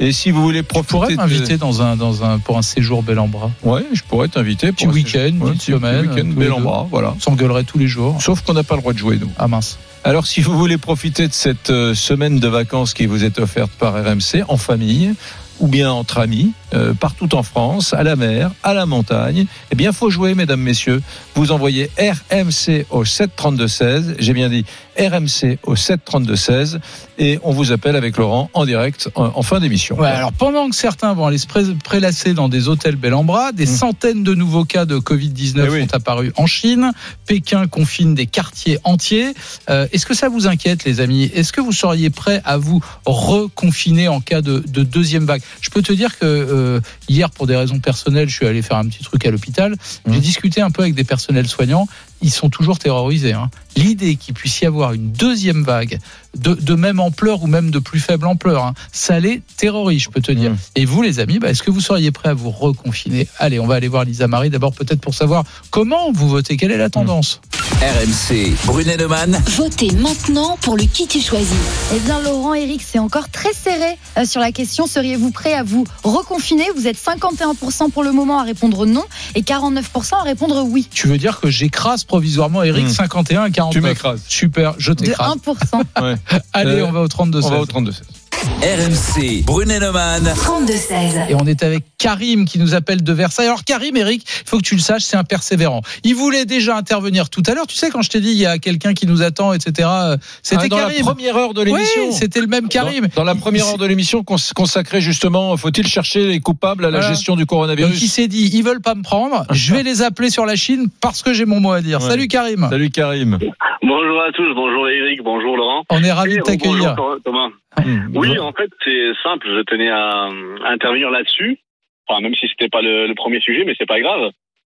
Et si vous voulez profiter, de- m'inviter dans un, dans un, pour un séjour bel en bras. Ouais, je pourrais t'inviter pour Petit un week-end, séjour- une semaine. week-end tous bel les en deux. bras, voilà. On s'engueulerait tous les jours. Sauf qu'on n'a pas le droit de jouer, nous. Ah mince. Alors, si vous voulez profiter de cette euh, semaine de vacances qui vous est offerte par RMC en famille ou bien entre amis, euh, partout en France, à la mer, à la montagne, eh bien, faut jouer, mesdames, messieurs. Vous envoyez RMC au 732-16. J'ai bien dit RMC au 732-16 et on vous appelle avec Laurent en direct en, en fin d'émission. Ouais, alors pendant que certains vont aller se pré- prélasser dans des hôtels bel en bras, des centaines de nouveaux cas de Covid-19 sont apparus en Chine. Pékin confine des quartiers entiers. Euh, Est-ce que ça vous inquiète, les amis? Est-ce que vous seriez prêts à vous reconfiner en cas de, de deuxième vague? Je peux te dire que euh, hier, pour des raisons personnelles, je suis allé faire un petit truc à l'hôpital. J'ai discuté un peu avec des personnels soignants. Ils sont toujours terrorisés. hein. L'idée qu'il puisse y avoir une deuxième vague de, de même ampleur ou même de plus faible ampleur, hein, ça les terrorise, je peux te dire. Et vous, les amis, bah, est-ce que vous seriez prêts à vous reconfiner? Allez, on va aller voir Lisa Marie d'abord, peut-être pour savoir comment vous votez, quelle est la tendance? RMC. Brunet Neumann. Votez maintenant pour le qui tu choisis. Eh bien, Laurent, Eric, c'est encore très serré euh, sur la question. Seriez-vous prêt à vous reconfiner? Vous êtes 51% pour le moment à répondre non et 49% à répondre oui. Tu veux dire que j'écrase provisoirement Eric Hmm. 51 à 49 Tu m'écrases. Super, je De t'écrase. 1%. Ouais. Allez, Euh, on va au 32 On va au 16. 32 RMC. Brunet Neumann. 32-16. Et on est avec Karim qui nous appelle de Versailles. Alors Karim, Eric, il faut que tu le saches, c'est un persévérant. Il voulait déjà intervenir tout à l'heure. Tu sais, quand je t'ai dit, il y a quelqu'un qui nous attend, etc. euh, C'était Ah, dans Karim. la première heure de l'émission. Oui, c'était le même Karim. Dans, dans la première heure de l'émission cons- consacrée justement, faut-il chercher les coupables à la Voilà. gestion du Donc coronavirus il s'est dit, ils veulent pas me prendre, je vais les appeler sur la Chine parce que j'ai mon mot à dire. Ouais. Salut Karim. Salut Karim. Bonjour à tous, bonjour Eric, bonjour Laurent. On est ravis Et de t'accueillir. bonjour Thomas. Mmh. Oui, en fait, c'est simple, je tenais à, à intervenir là-dessus. Enfin, même si c'était pas le, le premier sujet, mais c'est pas grave.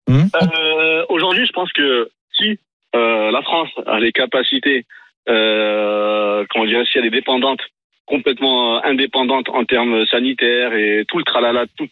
Mmh. Euh, Aujourd'hui, je pense que si euh, la France a les capacités, euh, comment dire, si elle est dépendante, complètement euh, indépendante en termes sanitaires et tout le tralala, tout,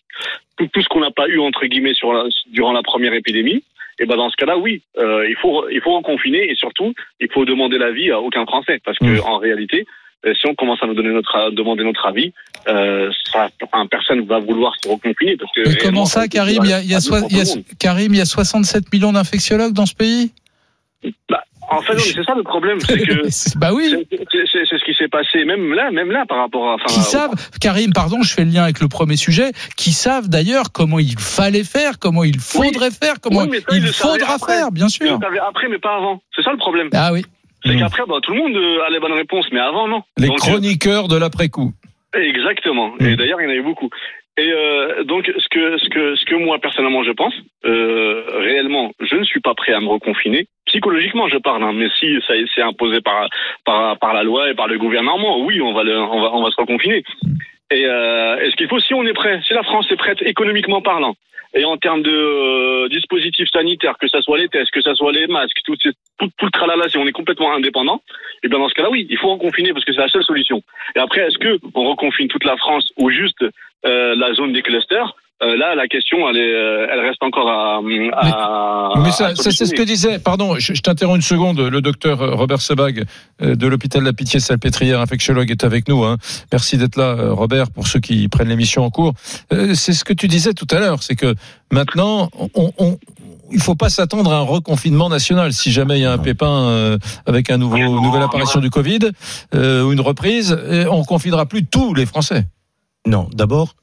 tout, tout ce qu'on n'a pas eu entre guillemets sur la, durant la première épidémie, et ben dans ce cas-là, oui, euh, il faut il faut reconfiner et surtout il faut demander l'avis à aucun Français parce que en réalité, si on commence à nous donner notre demander notre avis, euh, ça, enfin, personne va vouloir se reconfiner parce que Mais comment ça, Karim il y a, il y a il y a-. Karim, il y a 67 millions d'infectiologues dans ce pays Bah, en fait, c'est ça le problème, c'est que bah oui. c'est- ce qui s'est passé même là, même là par rapport à. enfin, qui au- savent, Karim, pardon, je fais le lien avec le premier sujet, qui savent d'ailleurs comment il fallait faire, comment il faudrait faire, comment Oui, ça, il faudra après. faire, bien Ils sûr. le savaient après, mais pas avant. C'est ça le problème. Ah oui. C'est qu'après, bah, tout le monde euh, a les bonnes réponses, mais avant, non. Les Donc, euh, chroniqueurs de l'après-coup. Exactement. Et d'ailleurs, il y en avait beaucoup. Et euh, donc, ce que, ce que, ce que moi personnellement je pense, euh, réellement, je ne suis pas prêt à me reconfiner. Psychologiquement, je parle, hein, mais si ça c'est imposé par, par, par la loi et par le gouvernement, oui, on va, le, on va, on va se reconfiner. Et euh, est-ce qu'il faut, si on est prêt, si la France est prête économiquement parlant, et en termes de euh, dispositifs sanitaires, que ce soit les tests, que ce soit les masques, tout, ces- tout, tout le tralala, si on est complètement indépendant, et bien dans ce cas-là, oui, il faut reconfiner parce que c'est la seule solution. Et après, est-ce que on reconfine toute la France ou juste euh, la zone des clusters? Euh, Là, la question, elle, est, euh, elle reste encore à. à Mais ça, ça, c'est ce que disait, pardon, je, je t'interromps une seconde, le docteur Robert Sebag euh, de l'hôpital de la Pitié-Salpêtrière, infectiologue, est avec nous. Hein. Merci d'être là, euh, Robert, pour ceux qui prennent l'émission en cours. Euh, c'est ce que tu disais tout à l'heure, c'est que maintenant, on, on, il faut pas s'attendre à un reconfinement national si jamais il y a un pépin euh, avec un nouveau, une nouvelle apparition du Covid euh, ou une reprise, on confinera plus tous les Français. Non, d'abord,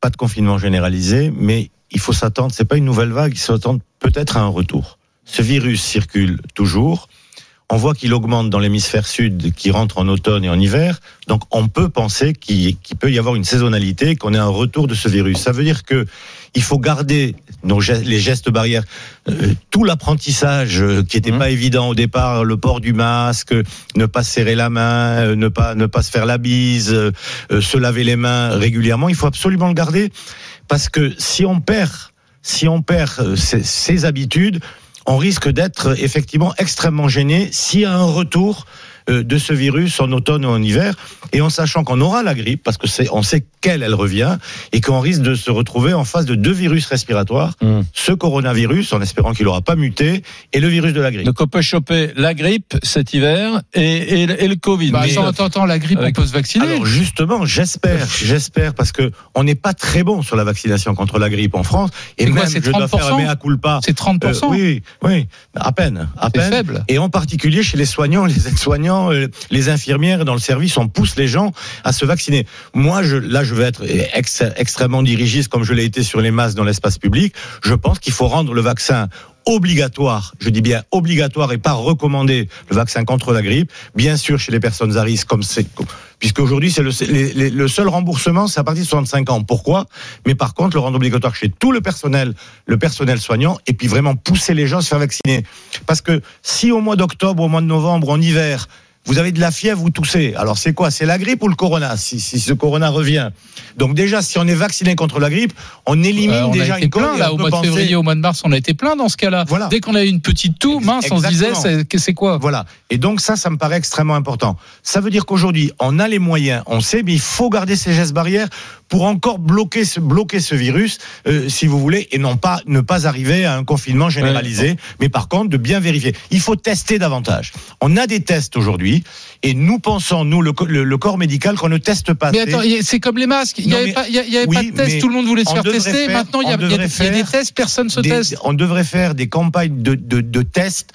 pas de confinement généralisé, mais il faut s'attendre, c'est pas une nouvelle vague, il faut s'attendre peut-être à un retour. Ce virus circule toujours. On voit qu'il augmente dans l'hémisphère sud, qui rentre en automne et en hiver. Donc, on peut penser qu'il peut y avoir une saisonnalité, qu'on ait un retour de ce virus. Ça veut dire que il faut garder nos gestes- les gestes barrières, euh, tout l'apprentissage euh, qui n'était pas évident au départ, le port du masque, ne pas se serrer la main, euh, ne pas ne pas se faire la bise, se laver les mains régulièrement. Il faut absolument le garder parce que si on perd, si on perd ces, ces habitudes, on risque d'être effectivement extrêmement gêné s'il y a un retour de ce virus en automne ou en hiver, et en sachant qu'on aura la grippe, parce que c'est, on sait qu'elle, elle revient, et qu'on risque de se retrouver en face de deux virus respiratoires, ce coronavirus, en espérant qu'il n'aura pas muté, et le virus de la grippe. Donc on peut choper la grippe cet hiver et, et, le- et le Covid. Bah, Mais- attends, attends, attends, la grippe, on Avec- peut se vacciner. Alors justement, j'espère, j'espère, parce que on n'est pas très bon sur la vaccination contre la grippe en France. Et quoi, même, c'est je dois faire 30%? un mea culpa. C'est 30%? Euh, oui, oui, à peine, à C'est peine. faible. Et en particulier chez les soignants, les aides-soignants, euh, les infirmières dans le service, on pousse les gens à se vacciner. Moi, là, je vais être ex- extrêmement dirigiste, comme je l'ai été sur les masques dans l'espace public. Je pense qu'il faut rendre le vaccin obligatoire, je dis bien obligatoire et pas recommandé, le vaccin contre la grippe, bien sûr chez les personnes à risque, comme c'est, puisque aujourd'hui c'est le, le seul remboursement, c'est à partir de 65 ans. Pourquoi? Mais par contre, le rendre obligatoire chez tout le personnel, le personnel soignant, et puis vraiment pousser les gens à se faire vacciner. Parce que si au mois d'octobre, au mois de novembre, en hiver, vous avez de la fièvre, vous toussez. Alors c'est quoi? C'est la grippe ou le corona si, si ce corona revient? Donc déjà, si on est vacciné contre la grippe, on élimine Euh, on déjà a été une plein là au mois de penser- février, au mois de mars, on a été plein dans ce cas-là. Voilà. Dès qu'on a eu une petite toux, mince, on se disait c'est quoi? Voilà. Et donc ça, ça me paraît extrêmement important. Ça veut dire qu'aujourd'hui, on a les moyens, on sait, mais il faut garder ces gestes barrières pour encore bloquer ce, bloquer ce virus, euh, si vous voulez, et non pas ne pas arriver à un confinement généralisé, mais par contre de bien vérifier. Il faut tester davantage. On a des tests aujourd'hui, et nous pensons, nous, le, le- le corps médical, qu'on ne teste pas. Mais attends, c'est comme les masques. Il n'y avait, mais- pas, y avait oui, pas de test, mais tout le monde voulait se faire tester. faire- Maintenant, il y, y y a des tests, personne se des- teste. On devrait faire des campagnes de, de, de tests.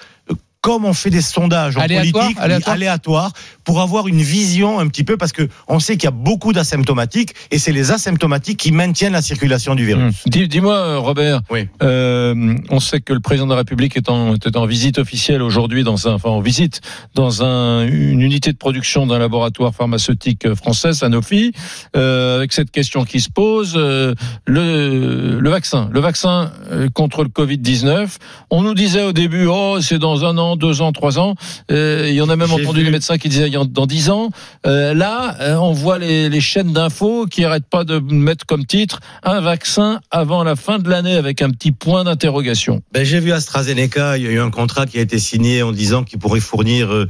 Comme on fait des sondages en Aléatoire, politique, oui, aléatoire. aléatoires, pour avoir une vision un petit peu, parce que on sait qu'il y a beaucoup d'asymptomatiques, et c'est les asymptomatiques qui maintiennent la circulation du virus. Dis- Dis-moi, Robert, Oui. euh, on sait que le président de la République est en, est en visite officielle aujourd'hui, dans un, enfin en visite dans un, une unité de production d'un laboratoire pharmaceutique français, Sanofi, euh, avec cette question qui se pose euh, le, le vaccin, le vaccin contre le Covid 19. On nous disait au début, oh c'est dans un an, deux ans, trois ans. Euh, il y en a même entendu vu. des médecins qui disaient dans dix ans. Euh, là, euh, on voit les, les chaînes d'infos qui arrêtent pas de mettre comme titre un vaccin avant la fin de l'année avec un petit point d'interrogation. Ben, j'ai vu AstraZeneca, il y a eu un contrat qui a été signé en disant qu'il pourrait fournir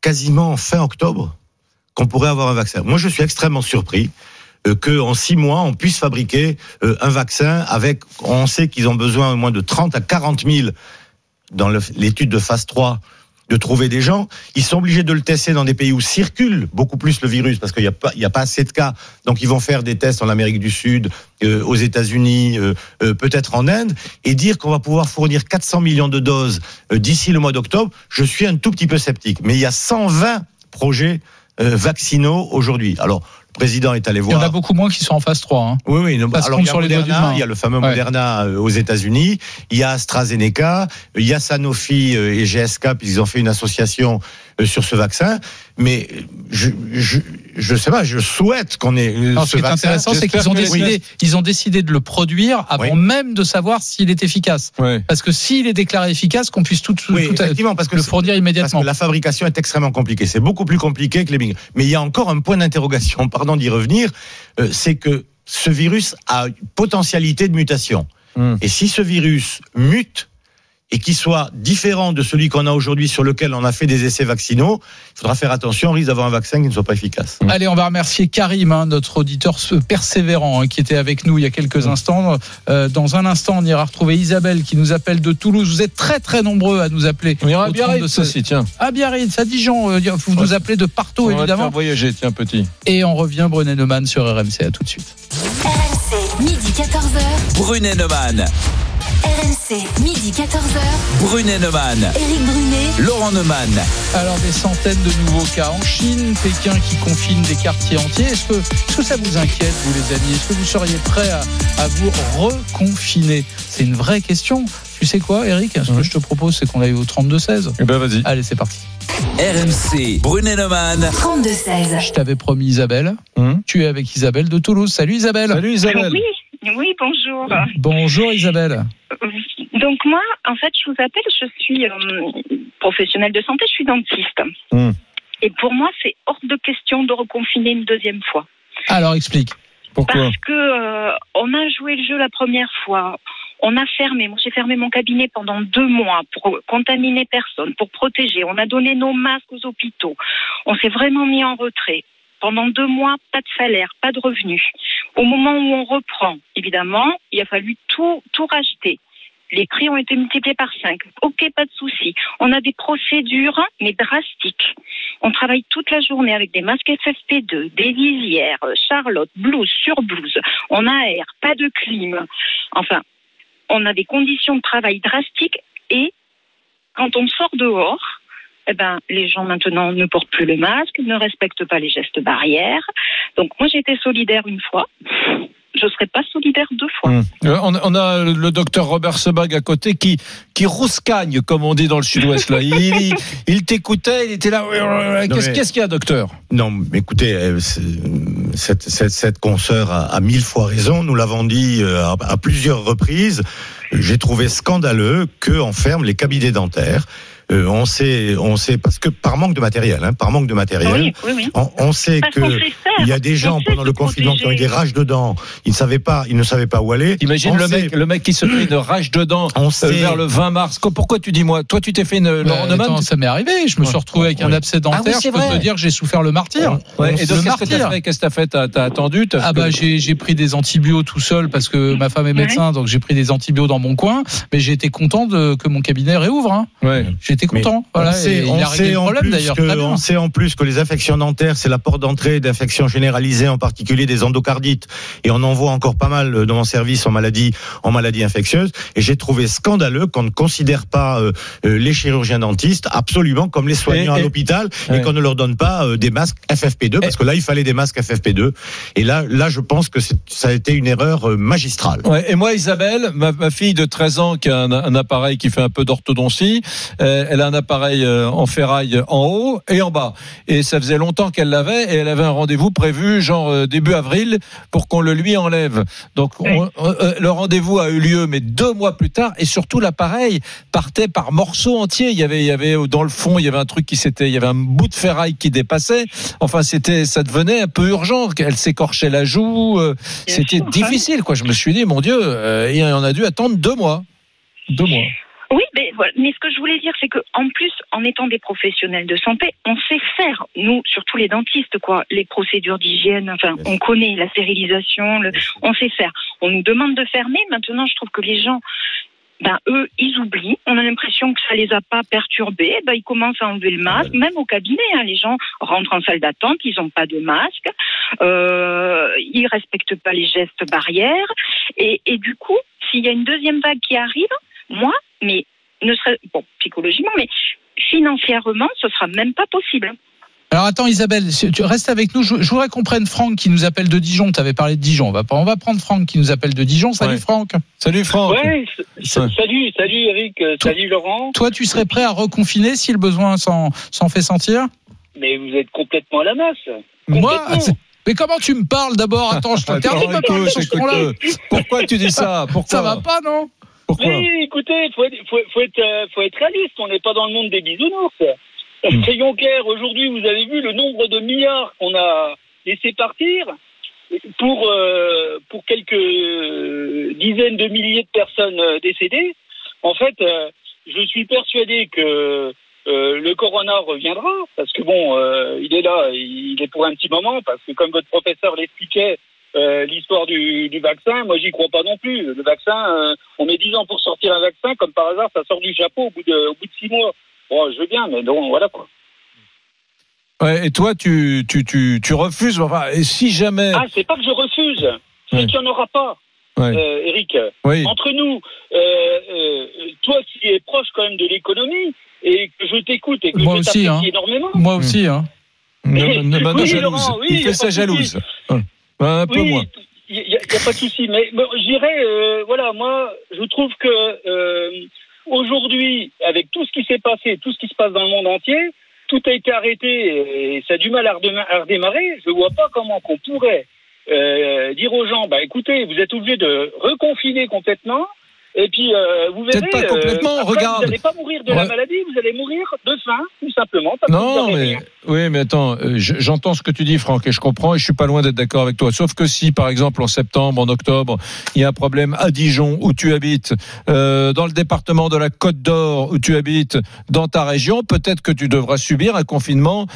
quasiment fin octobre, qu'on pourrait avoir un vaccin. Moi, je suis extrêmement surpris que en six mois, on puisse fabriquer un vaccin avec, on sait qu'ils ont besoin au moins de 30 à 40 000 dans l'étude de phase 3 de trouver des gens. Ils sont obligés de le tester dans des pays où circule beaucoup plus le virus parce qu'il n'y a pas, a pas assez de cas. Donc ils vont faire des tests en Amérique du Sud, euh, aux États-Unis, euh, euh, peut-être en Inde, et dire qu'on va pouvoir fournir 400 millions de doses d'ici le mois d'octobre. Je suis un tout petit peu sceptique. Mais il y a 120 projets vaccinaux aujourd'hui. Alors président est allé Il y en voir. a beaucoup moins qui sont en phase 3. hein. Oui, oui. non, alors, il y a Moderna, il y a le fameux Ouais. Moderna euh, aux États-Unis, il y a AstraZeneca, il y a Sanofi euh, et GSK, puisqu'ils ont fait une association euh, sur ce vaccin. Mais je, je, je sais pas, je souhaite qu'on ait euh, Alors, ce ce qui est intéressant, c'est qu'ils ont décidé, ils ont décidé de le produire avant même de savoir s'il est efficace. Parce que s'il est déclaré efficace, qu'on puisse tout, tout, Oui, tout- effectivement, parce que le fournir immédiatement. Parce que la fabrication est extrêmement compliquée. C'est beaucoup plus compliqué que les bing. Mais il y a encore un point d'interrogation, pardon d'y revenir, euh, c'est que ce virus a une potentialité de mutation. Et si ce virus mute et qu'il soit différent de celui qu'on a aujourd'hui sur lequel on a fait des essais vaccinaux, il faudra faire attention, on risque d'avoir un vaccin qui ne soit pas efficace. Allez, on va remercier Karim, hein, notre auditeur persévérant, hein, qui était avec nous il y a quelques instants. Euh, dans un instant, on ira retrouver Isabelle qui nous appelle de Toulouse. Vous êtes très très nombreux à nous appeler. On ira à Biarritz 32. aussi, tiens. À Biarritz, à Dijon. euh, Vous nous appelez de partout, On va évidemment. voyager, tiens, petit. Et on revient, Brené Neumann sur RMC. À tout de suite. RMC, midi 14h. Brunet Neumann. RMC, midi 14h. Brunet Neumann. Éric Brunet. Laurent Neumann. Alors des centaines de nouveaux cas en Chine, Pékin qui confine des quartiers entiers. Est-ce que, est-ce que ça vous inquiète, vous les amis? Est-ce que vous seriez prêts à, à vous reconfiner? C'est une vraie question. Tu sais quoi, Eric Ce que je te propose, c'est qu'on aille au 32-16. Eh ben vas-y. Allez, c'est parti. RMC. Brunet Neumann. 32-16. Je t'avais promis Isabelle. Tu es avec Isabelle de Toulouse. Salut Isabelle. Salut Oui, oui, bonjour. Bonjour Isabelle. Donc moi, en fait, je vous appelle, je suis euh, professionnelle de santé, je suis dentiste. Hmm. Et pour moi, c'est hors de question de reconfiner une deuxième fois. Alors explique. Parce que euh, on a joué le jeu la première fois. On a fermé, moi j'ai fermé mon cabinet pendant deux mois pour contaminer personne, pour protéger. On a donné nos masques aux hôpitaux. On s'est vraiment mis en retrait. Pendant deux mois, pas de salaire, pas de revenus. Au moment où on reprend, évidemment, il a fallu tout, tout racheter. Les prix ont été multipliés par 5. Ok, pas de souci. On a des procédures, mais drastiques. On travaille toute la journée avec des masques FFP2, des visières, euh, Charlotte, blouse sur blouse. On aère, pas de clim. Enfin, on a des conditions de travail drastiques et quand on sort dehors, eh ben, les gens maintenant ne portent plus le masque, ne respectent pas les gestes barrières. Donc moi j'ai été solidaire une fois, je ne serai pas solidaire deux fois. Euh, On, on a le docteur Robert Sebag à côté qui, qui rouscagne, comme on dit dans le sud-ouest. Là. Il, il, il t'écoutait, il était là. Qu'est-ce mais- qu'est-ce qu'il y a, docteur? Non, mais écoutez, euh, cette, cette, cette consoeur a, a mille fois raison. Nous l'avons dit euh, à, à plusieurs reprises. J'ai trouvé scandaleux qu'on ferme les cabinets dentaires. Euh, on sait, on sait parce que par manque de matériel, hein, par manque de matériel, Oui, oui, oui. on, on sait Parce que qu'on sait faire. il y a des gens pendant le confinement qui ont eu des rages de dents. Ils ne savaient pas, ils ne savaient pas où aller. Imagine On le sait- mec, le mec qui se fait une rage dedans On euh, sait. vers le 20 mars. Pourquoi tu dis moi Toi, tu t'es fait une Laurent Neumann attends, ça m'est arrivé. Je me suis retrouvé avec un abcès dentaire. Ah je peux vrai. te dire que j'ai souffert le martyr. Ouais, Le et donc, qu'est-ce que t'as martyr. fait? Qu'est-ce que t'as fait? T'as t'as attendu? Ah bah j'ai j'ai pris des antibiotiques tout seul parce que ma femme est médecin donc j'ai pris des antibiotiques dans mon coin mais j'ai été content de que mon cabinet réouvre hein. Ouais. Content voilà on sait, et il on a réglé sait le en problème plus d'ailleurs que- très bien. on sait en plus que les affections dentaires, c'est la porte d'entrée d'infections généralisées, en particulier des endocardites. Et on en voit encore pas mal dans mon service en maladie, en maladie infectieuse. Et j'ai trouvé scandaleux qu'on ne considère pas euh, euh, les chirurgiens dentistes absolument comme les soignants Et- et- à l'hôpital et Ouais. qu'on ne leur donne pas euh, des masques FFP2 parce que là, il fallait des masques FFP2. Et là, là, je pense que c'est- ça a été une erreur euh, magistrale. Ouais, et moi, Isabelle, ma, ma fille de 13 ans qui a un, un appareil qui fait un peu d'orthodontie, euh, elle a un appareil euh, en ferraille en haut et en bas. Et ça faisait longtemps qu'elle l'avait et elle avait un rendez-vous prévu, genre euh, début avril, pour qu'on le lui enlève. Donc on- euh, le rendez-vous a eu lieu, mais deux mois plus tard. Et surtout, l'appareil partait par morceaux entiers. Il y avait, il y avait dans le fond, il y avait un truc qui s'était, il y avait un bout de ferraille qui dépassait. Enfin, c'était, ça devenait un peu urgent. Elle s'écorchait la joue. euh, C'était difficile, quoi. Je me suis dit, mon Dieu, euh, et on a dû attendre deux mois. Deux mois. Oui, mais, voilà. mais ce que je voulais dire, c'est que en plus, en étant des professionnels de santé, on sait faire, nous, surtout les dentistes, quoi, les procédures d'hygiène, enfin, on connaît la stérilisation, le- on sait faire. On nous demande de fermer, maintenant, je trouve que les gens, ben, eux, ils oublient. On a l'impression que ça les a pas perturbés. Ben, ils commencent à enlever le masque, même au cabinet. hein. les gens rentrent en salle d'attente, ils n'ont pas de masque, euh, ils respectent pas les gestes barrières. Et, et du coup, s'il y a une deuxième vague qui arrive, moi, mais ne serait bon psychologiquement, mais financièrement, ce sera même pas possible. Alors attends Isabelle, si tu restes avec nous. Je, je voudrais qu'on prenne Franck qui nous appelle de Dijon. Tu avais parlé de Dijon. On va, pas- on va prendre Franck qui nous appelle de Dijon. Salut Ouais. Franck. Salut Franck. Ouais, salut, salut Eric, euh, salut Laurent. Toi, tu serais prêt à reconfiner si le besoin s'en fait sentir? Mais vous êtes complètement à la masse. Moi Mais comment tu me parles d'abord? Attends, je t'interdis de me parler ce écoute, Pourquoi tu dis ça? Pourquoi? Ça va pas, non? Pourquoi Mais écoutez, il faut, être- faut, faut être, euh, faut être réaliste. On n'est pas dans le monde des bisounours. Hmm. Soyons clairs, aujourd'hui, vous avez vu le nombre de milliards qu'on a laissé partir pour, euh, pour quelques dizaines de milliers de personnes euh, décédées. En fait, euh, je suis persuadé que euh, le corona reviendra, parce que bon, euh, il est là, il est pour un petit moment, parce que comme votre professeur l'expliquait, euh, l'histoire du, du vaccin, moi j'y crois pas non plus. Le vaccin, euh, on met 10 ans pour sortir un vaccin, comme par hasard, ça sort du chapeau au bout de, au bout de 6 mois. Bon, je veux bien, mais bon, voilà quoi. Ouais, Et toi, tu, tu, tu, tu refuses. Enfin, et si jamais. Ah, c'est pas que je refuse, c'est Ouais. qu'il n'y en aura pas. Ouais. Euh, Eric, Oui. entre nous, euh, euh, toi qui es proche quand même de l'économie et que je t'écoute et que Moi je t'apprécie hein. énormément. Moi aussi, hein. Ne, ne, ne- ne Oui, jalouse. Laurent, oui, il fait pas sa jalouse. Ouais. Un peu oui, moins. il n'y a, y a pas de souci. Mais bon, je dirais, euh, voilà, moi, je trouve que euh, aujourd'hui, avec tout ce qui s'est passé, tout ce qui se passe dans le monde entier, tout a été arrêté et ça a du mal à redémarrer. Je ne vois pas comment qu'on pourrait euh, dire aux gens, bah écoutez, vous êtes obligés de reconfiner complètement. Et puis, euh, vous verrez, Peut-être pas complètement, euh, après, regarde. vous n'allez pas mourir de la maladie, vous allez mourir de faim, tout simplement. Non, mais rien. oui, mais attends, euh, je- j'entends ce que tu dis, Franck, et je comprends, et je suis pas loin d'être d'accord avec toi. Sauf que si, par exemple, en septembre, en octobre, il y a un problème à Dijon où tu habites, euh, dans le département de la Côte d'Or où tu habites, dans ta région, peut-être que tu devras subir un confinement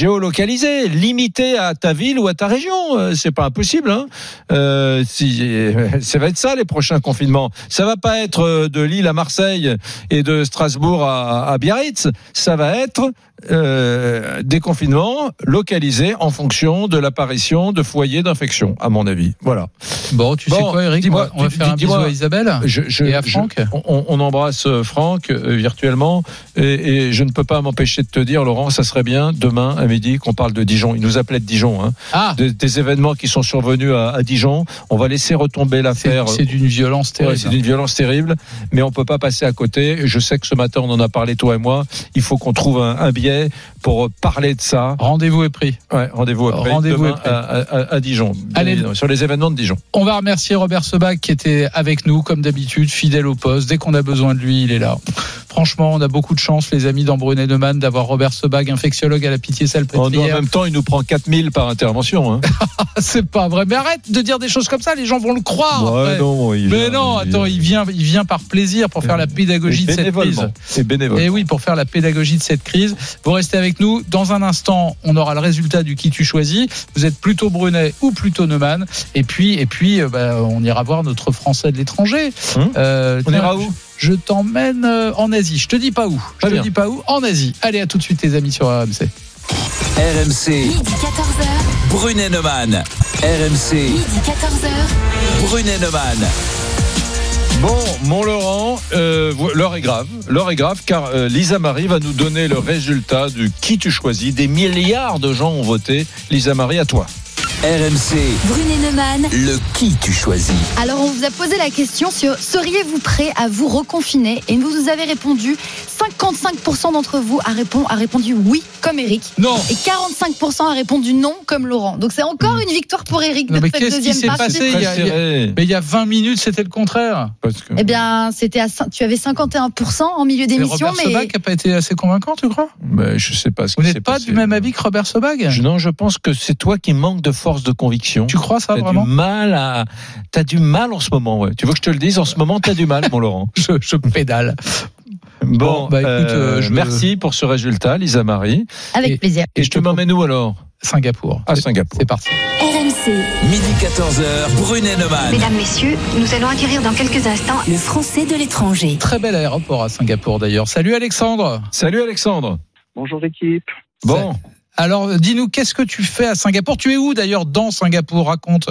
géolocalisé, limité à ta ville ou à ta région. C'est pas impossible. Hein euh, si, ça va être ça les prochains confinements. Ça va pas être euh, de Lille à Marseille et de Strasbourg à Biarritz. Ça va être euh, des confinements localisés en fonction de l'apparition de foyers d'infection, à mon avis. Voilà. Bon, tu sais quoi, Eric dis-moi, On va faire un bisou à Isabelle je- je- et à je- Franck. on, on embrasse euh, Franck euh, virtuellement et, et je ne peux pas m'empêcher de te dire, Laurent, ça serait bien demain à midi qu'on parle de Dijon. Il nous appelait de Dijon. Hein. Ah. Des, des événements qui sont survenus à, à Dijon. On va laisser retomber l'affaire. C'est d'une violence Ouais, terrible. c'est d'une violence terrible, mais on peut pas passer à côté. Je sais que ce matin on en a parlé toi et moi. Il faut qu'on trouve un, un pour parler de ça. Rendez-vous est pris. Ouais, rendez-vous est pris. à, à- à Dijon. Allez. sur les événements de Dijon. On va remercier Robert Sebag qui était avec nous comme d'habitude, fidèle au poste. Dès qu'on a besoin de lui, il est là. Franchement, on a beaucoup de chance, les amis d'Ambrunet Neumann, d'avoir Robert Sebag, infectiologue à la pitié En, en salpêtrière. même temps, il nous prend 4000 par intervention. Hein. C'est pas vrai. Mais arrête de dire des choses comme ça, les gens vont le croire. Ouais, après. non, il Mais vient- non, il attends, il vient, il vient par plaisir pour faire la pédagogie de cette crise. Et bénévolement. Et oui, pour faire la pédagogie de cette crise. Vous restez avec nous. Dans un instant, on aura le résultat du qui tu choisis. Vous êtes plutôt Brunet ou plutôt Neumann. Et puis, et puis, euh, bah, on ira voir notre Français de l'étranger. Hum Euh, On ira où? Je t'emmène euh, en Asie. Je te dis pas où. Je te dis pas où. En Asie. Allez, à tout de suite, les amis sur RMC. RMC, Midi 14h. Brunet Neumann. RMC, Midi 14h. Brunet Neumann. Bon, mon Laurent, euh, l'heure est grave. L'heure est grave car euh, Lisa Marie va nous donner le résultat du qui tu choisis. Des milliards de gens ont voté. Lisa Marie, à toi. RMC, Brunet Neumann. le qui tu choisis. Alors, on vous a posé la question sur seriez-vous prêt à vous reconfiner? Et vous nous avez répondu 55% d'entre vous a, répond- a répondu oui, comme Eric. Non. Et 45% a répondu non, comme Laurent. Donc, c'est encore une victoire pour Eric Non, de mais cette qu'est-ce qui deuxième s'est partie. passé? Il y, a, il y a- serré. mais il y a 20 minutes, c'était le contraire. Parce que... Eh bien, c'était à, tu avais 51% en milieu d'émission, Robert mais Sebag n'a pas été assez convaincant, tu crois? Mais je sais pas ce Vous qui n'êtes pas passé. du même avis que Robert Sebag Je- Non, je pense que c'est toi qui manque de force de conviction. Tu crois ça du vraiment mal à, t'as du mal en ce moment. Ouais. Tu veux que je te le dise En ce moment, t'as du mal, mon Laurent. je, je pédale. Bon, Bon, bah, écoute, euh, euh, je- merci pour ce résultat, Lisa Marie. avec Et- plaisir. Et je te m'emmène où alors? Singapour. À C'est- Singapour. C'est parti. RMC. Midi 14h, Brunet Neumann. Mesdames, Messieurs, nous allons acquérir dans quelques instants le français de l'étranger. Très bel aéroport à Singapour d'ailleurs. Salut Alexandre. Salut Alexandre. Bonjour l'équipe. Bon, Alors dis-nous, qu'est-ce que tu fais à Singapour? Tu es où d'ailleurs dans Singapour? Raconte.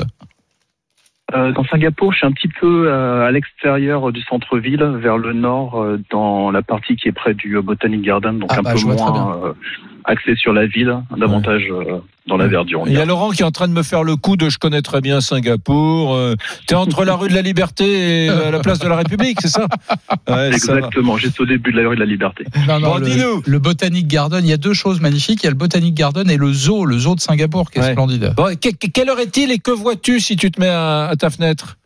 Euh, dans Singapour, je suis un petit peu euh, à l'extérieur du centre-ville, vers le nord, euh, dans la partie qui est près du Botanic Garden, donc Ah un bah, peu moins, axé sur la ville, davantage euh, dans la verdure. Il y a. Laurent qui est en train de me faire le coup de je connais très bien Singapour. Euh, T'es entre la rue de la Liberté et euh, la place de la République, c'est ça? Ouais. Exactement, juste au début de la rue de la Liberté. Non, non, Bon, le, dis-nous. le Botanic Garden, il y a deux choses magnifiques. Il y a le Botanic Garden et le zoo, le zoo de Singapour qui est Ouais. splendide. Bon, que- que- quelle heure est-il et que vois-tu si tu te mets à, à ta fenêtre?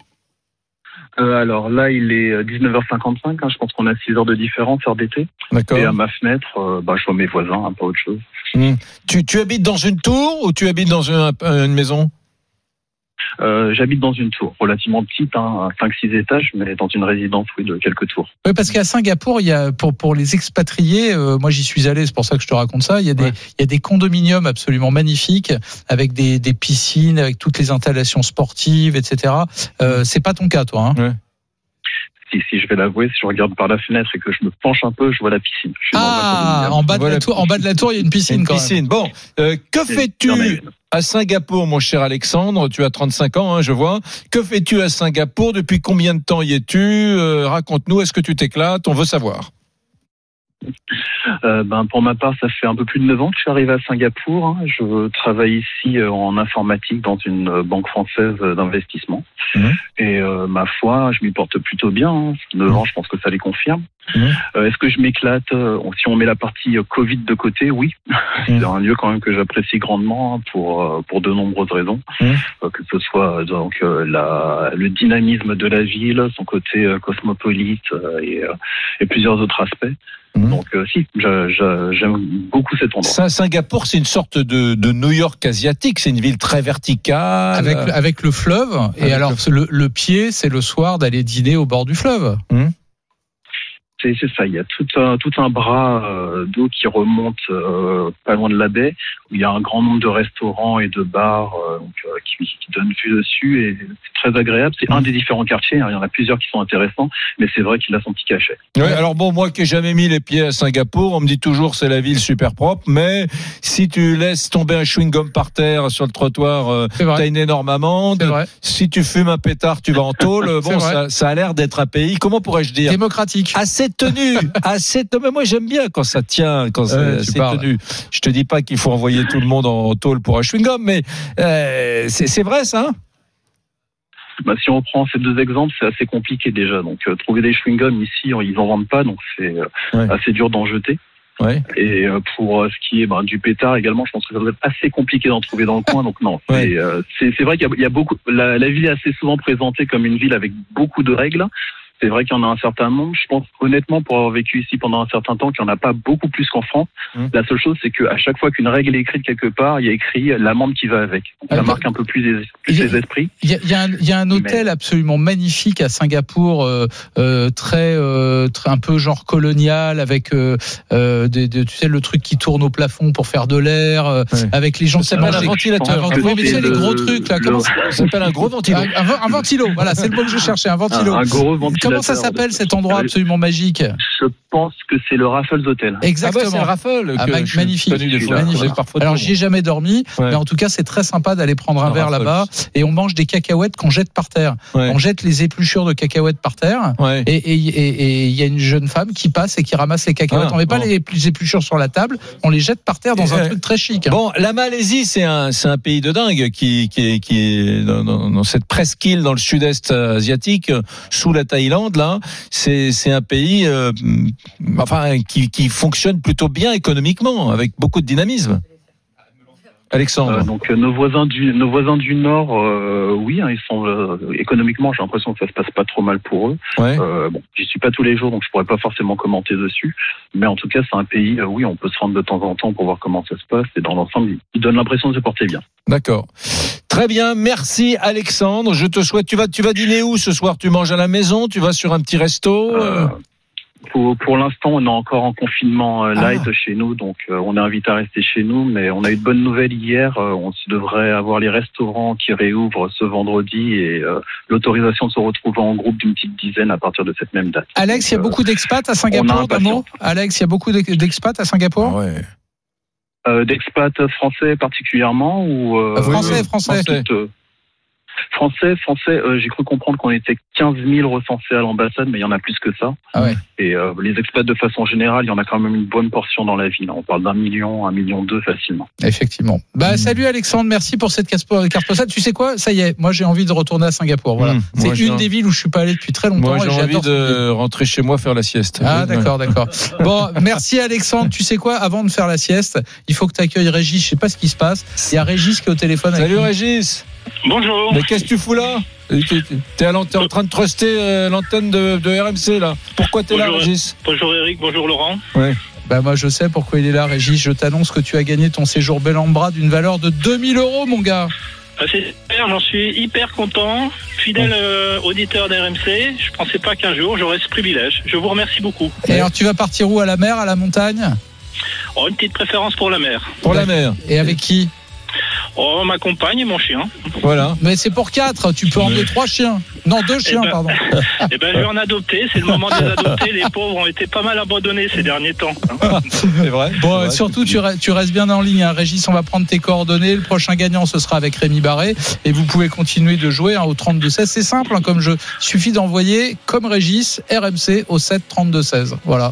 Euh, alors là, il est euh, 19h55, hein, je pense qu'on a 6 heures de différence, heure d'été. D'accord. Et à ma fenêtre, euh, bah, je vois mes voisins, hein, pas autre chose. Hmm. tu, tu habites dans une tour ou tu habites dans une, une maison? Euh, J'habite dans une tour relativement petite, hein, 5-6 étages, mais dans une résidence oui, de quelques tours. Oui, parce qu'à Singapour, il y a pour pour les expatriés, euh, moi j'y suis allé, c'est pour ça que je te raconte ça. Il y a des il y a des condominiums absolument magnifiques avec des des piscines, avec toutes les installations sportives, etc. Euh, c'est pas ton cas, toi. Hein Si, si je vais l'avouer, si je regarde par la fenêtre et que je me penche un peu, je vois la piscine. Ah, en bas de la tour, en bas de la tour, il y a une piscine. Une quand même. piscine. Bon, euh, que fais-tu à Singapour, mon cher Alexandre Tu as 35 ans, hein, je vois. Que fais-tu à Singapour? Depuis combien de temps y es-tu? Euh, Raconte-nous, est-ce que tu t'éclates? On veut savoir. Euh, ben, pour ma part, ça fait un peu plus de 9 ans que je suis arrivé à Singapour. hein. Je travaille ici euh, en informatique dans une euh, banque française d'investissement. Mhm. Et euh, ma foi, je m'y porte plutôt bien. Hein. 9 ans, je pense que ça les confirme. Euh, Est-ce que je m'éclate Si on met la partie Covid de côté, oui. C'est un lieu quand même que j'apprécie grandement hein, pour, pour de nombreuses raisons. Que ce soit donc la, le dynamisme de la ville, son côté cosmopolite et, et plusieurs autres aspects. Mhm. Donc euh, si, j'a- j'a- j'aime beaucoup cet endroit. Saint- Singapour, c'est une sorte de, de New York asiatique. C'est une ville très verticale. Avec, avec le fleuve. Et alors, le, le pied, c'est le soir d'aller dîner au bord du fleuve. C'est c'est ça, il y a tout un, tout un bras euh, d'eau qui remonte euh, pas loin de la baie, où il y a un grand nombre de restaurants et de bars euh, donc, euh, qui, qui donnent vue dessus, et c'est très agréable. C'est un des différents quartiers, hein, il y en a plusieurs qui sont intéressants, mais c'est vrai qu'il a son petit cachet. Ouais, alors bon, moi qui ai jamais mis les pieds à Singapour, on me dit toujours c'est la ville super propre, mais si tu laisses tomber un chewing-gum par terre sur le trottoir, euh, t'as une énorme amende. Si tu fumes un pétard, tu vas en tôle. Bon, ça, ça a l'air d'être un pays, comment pourrais-je dire Démocratique. assez tenu, assez tenu. Mais moi j'aime bien quand ça tient, quand c'est assez parles. tenu. Je te dis pas qu'il faut envoyer tout le monde en tôle pour un chewing-gum, mais euh, c'est c'est vrai ça. hein? Bah, si on prend ces deux exemples, c'est assez compliqué déjà. Donc euh, trouver des chewing-gums ici, ils en vendent pas, donc c'est euh, Ouais. assez dur d'en jeter. Ouais. Et euh, pour euh, ce qui est ben, du pétard également, je pense que ça doit être assez compliqué d'en trouver dans le coin. Donc non, Ouais. c'est euh, c'est c'est vrai qu'il y, a- il y a beaucoup. La, la ville est assez souvent présentée comme une ville avec beaucoup de règles. C'est vrai qu'il y en a un certain nombre. Je pense honnêtement, pour avoir vécu ici pendant un certain temps, qu'il n'y en a pas beaucoup plus qu'en France. Mmh. La seule chose, c'est qu'à chaque fois qu'une règle est écrite quelque part, il y a écrit l'amende qui va avec. Donc, ça Ah, marque un peu plus les, plus il y a- les esprits. Il y a, il y a un, il y a un hôtel absolument magnifique à Singapour, euh, euh, très, euh, très un peu genre colonial, avec euh, euh, des, des- tu sais le truc qui tourne au plafond pour faire de l'air, euh, Ouais. avec les gens s'appelle mangent un ventilateur. que oui, mais tu sais c'est les le- gros trucs là. le- Comment ça Ça s'appelle un gros ventilo. un, un ven- un ventilo, voilà, c'est le mot que je cherchais, un ventilo. Un, un gros ventilateur. Comment ça s'appelle cet endroit absolument magique Je pense que c'est le Raffles Hotel. Ah bah, Exactement. Ah, que je suis magnifique, magnifique. Alors j'y ai jamais dormi, Ouais. mais en tout cas c'est très sympa d'aller prendre un Un verre Raffles. là-bas et on mange des cacahuètes qu'on jette par terre. Ouais. On jette les épluchures de cacahuètes par terre. Ouais. Et et- et- et il y a une jeune femme qui passe et qui ramasse les cacahuètes. Ah, on met pas les éplu- épluchures sur la table, on les jette par terre dans un Et, truc très chic. Bon, la Malaisie, c'est un, c'est un pays de dingue qui, qui, est- qui est dans, dans- dans cette presqu'île dans le sud-est asiatique, euh, sous la Thaïlande, là. C'est, un pays, euh, enfin, qui, qui fonctionne plutôt bien économiquement, avec beaucoup de dynamisme. Alexandre. Euh, donc euh, nos voisins du nos voisins du nord, euh, oui, hein, ils sont euh, économiquement, j'ai l'impression que ça se passe pas trop mal pour eux. Ouais. Euh, bon, j'y suis pas tous les jours, donc je pourrais pas forcément commenter dessus. Mais en tout cas, c'est un pays, euh, oui, on peut se rendre de temps en temps pour voir comment ça se passe. Et dans l'ensemble, il- il donne l'impression de se porter bien. D'accord. Très bien, merci Alexandre. Je te souhaite. Tu vas, tu vas dîner où ce soir? Tu manges à la maison? Tu vas sur un petit resto Euh, pour pour l'instant, on est encore en confinement euh, light chez nous, donc euh, on est invité à rester chez nous. Mais on a eu de bonnes nouvelles hier. euh, on devrait avoir les restaurants qui réouvrent ce vendredi et euh, l'autorisation de se retrouver en groupe d'une petite dizaine à partir de cette même date. Alex, il y a beaucoup d'expats à Singapour. Damo Alex, il y a beaucoup d'ex- d'expats à Singapour Ouais. Euh, d'expats français particulièrement ou euh, Euh, français, français. toutes, euh, Français, français, euh, j'ai cru comprendre qu'on était 15 000 recensés à l'ambassade, mais il y en a plus que ça. Ah ouais. Et euh, les expats, de façon générale, il y en a quand même une bonne portion dans la ville. On parle d'un million, un million deux facilement. Effectivement. Bah, salut Alexandre, merci pour cette carte carte postale. Tu sais quoi? Ça y est, moi j'ai envie de retourner à Singapour. Voilà. Mmh, C'est une un- des villes où je suis pas allé depuis très longtemps. Moi, j'ai envie ce de rentrer chez moi faire la sieste. Ah d'accord, d'accord. Bon, merci Alexandre. Tu sais quoi? Avant de faire la sieste, il faut que tu accueilles Régis. Je sais pas ce qui se passe. Il y a Régis qui est au téléphone. avec Salut nous. Régis. Bonjour. Mais qu'est-ce que tu fous là T'es- en train de truster euh, l'antenne de, de RMC là. Pourquoi t'es là, Régis bonjour Eric, bonjour Laurent. Ouais. Bah moi je sais pourquoi il est là, Régis. Je t'annonce que tu as gagné ton séjour Bellambra d'une valeur de 2000 euros, mon gars. Ah, c'est super, j'en suis hyper content. Fidèle euh, auditeur d'RMC, je pensais pas qu'un jour j'aurais ce privilège. Je vous remercie beaucoup. Et alors tu vas partir où À la mer, à la montagne? Oh, une petite préférence pour la mer. Pour la mer. Et avec qui? Oh, ma compagne et mon chien. Voilà. Mais c'est pour quatre. Tu peux emmener trois chiens. Non, deux chiens, ben- pardon. Eh ben, je vais en adopter. C'est le moment de les adopter. Les pauvres ont été pas mal abandonnés ces derniers temps. C'est vrai. Bon, vrai. surtout, tu, re- tu restes bien en ligne. hein. Régis, on va prendre tes coordonnées. Le prochain gagnant, ce sera avec Rémi Barré. Et vous pouvez continuer de jouer hein, au 32-16. C'est simple, hein, comme je. Il suffit d'envoyer, comme Régis, RMC au 7 32-16. Voilà.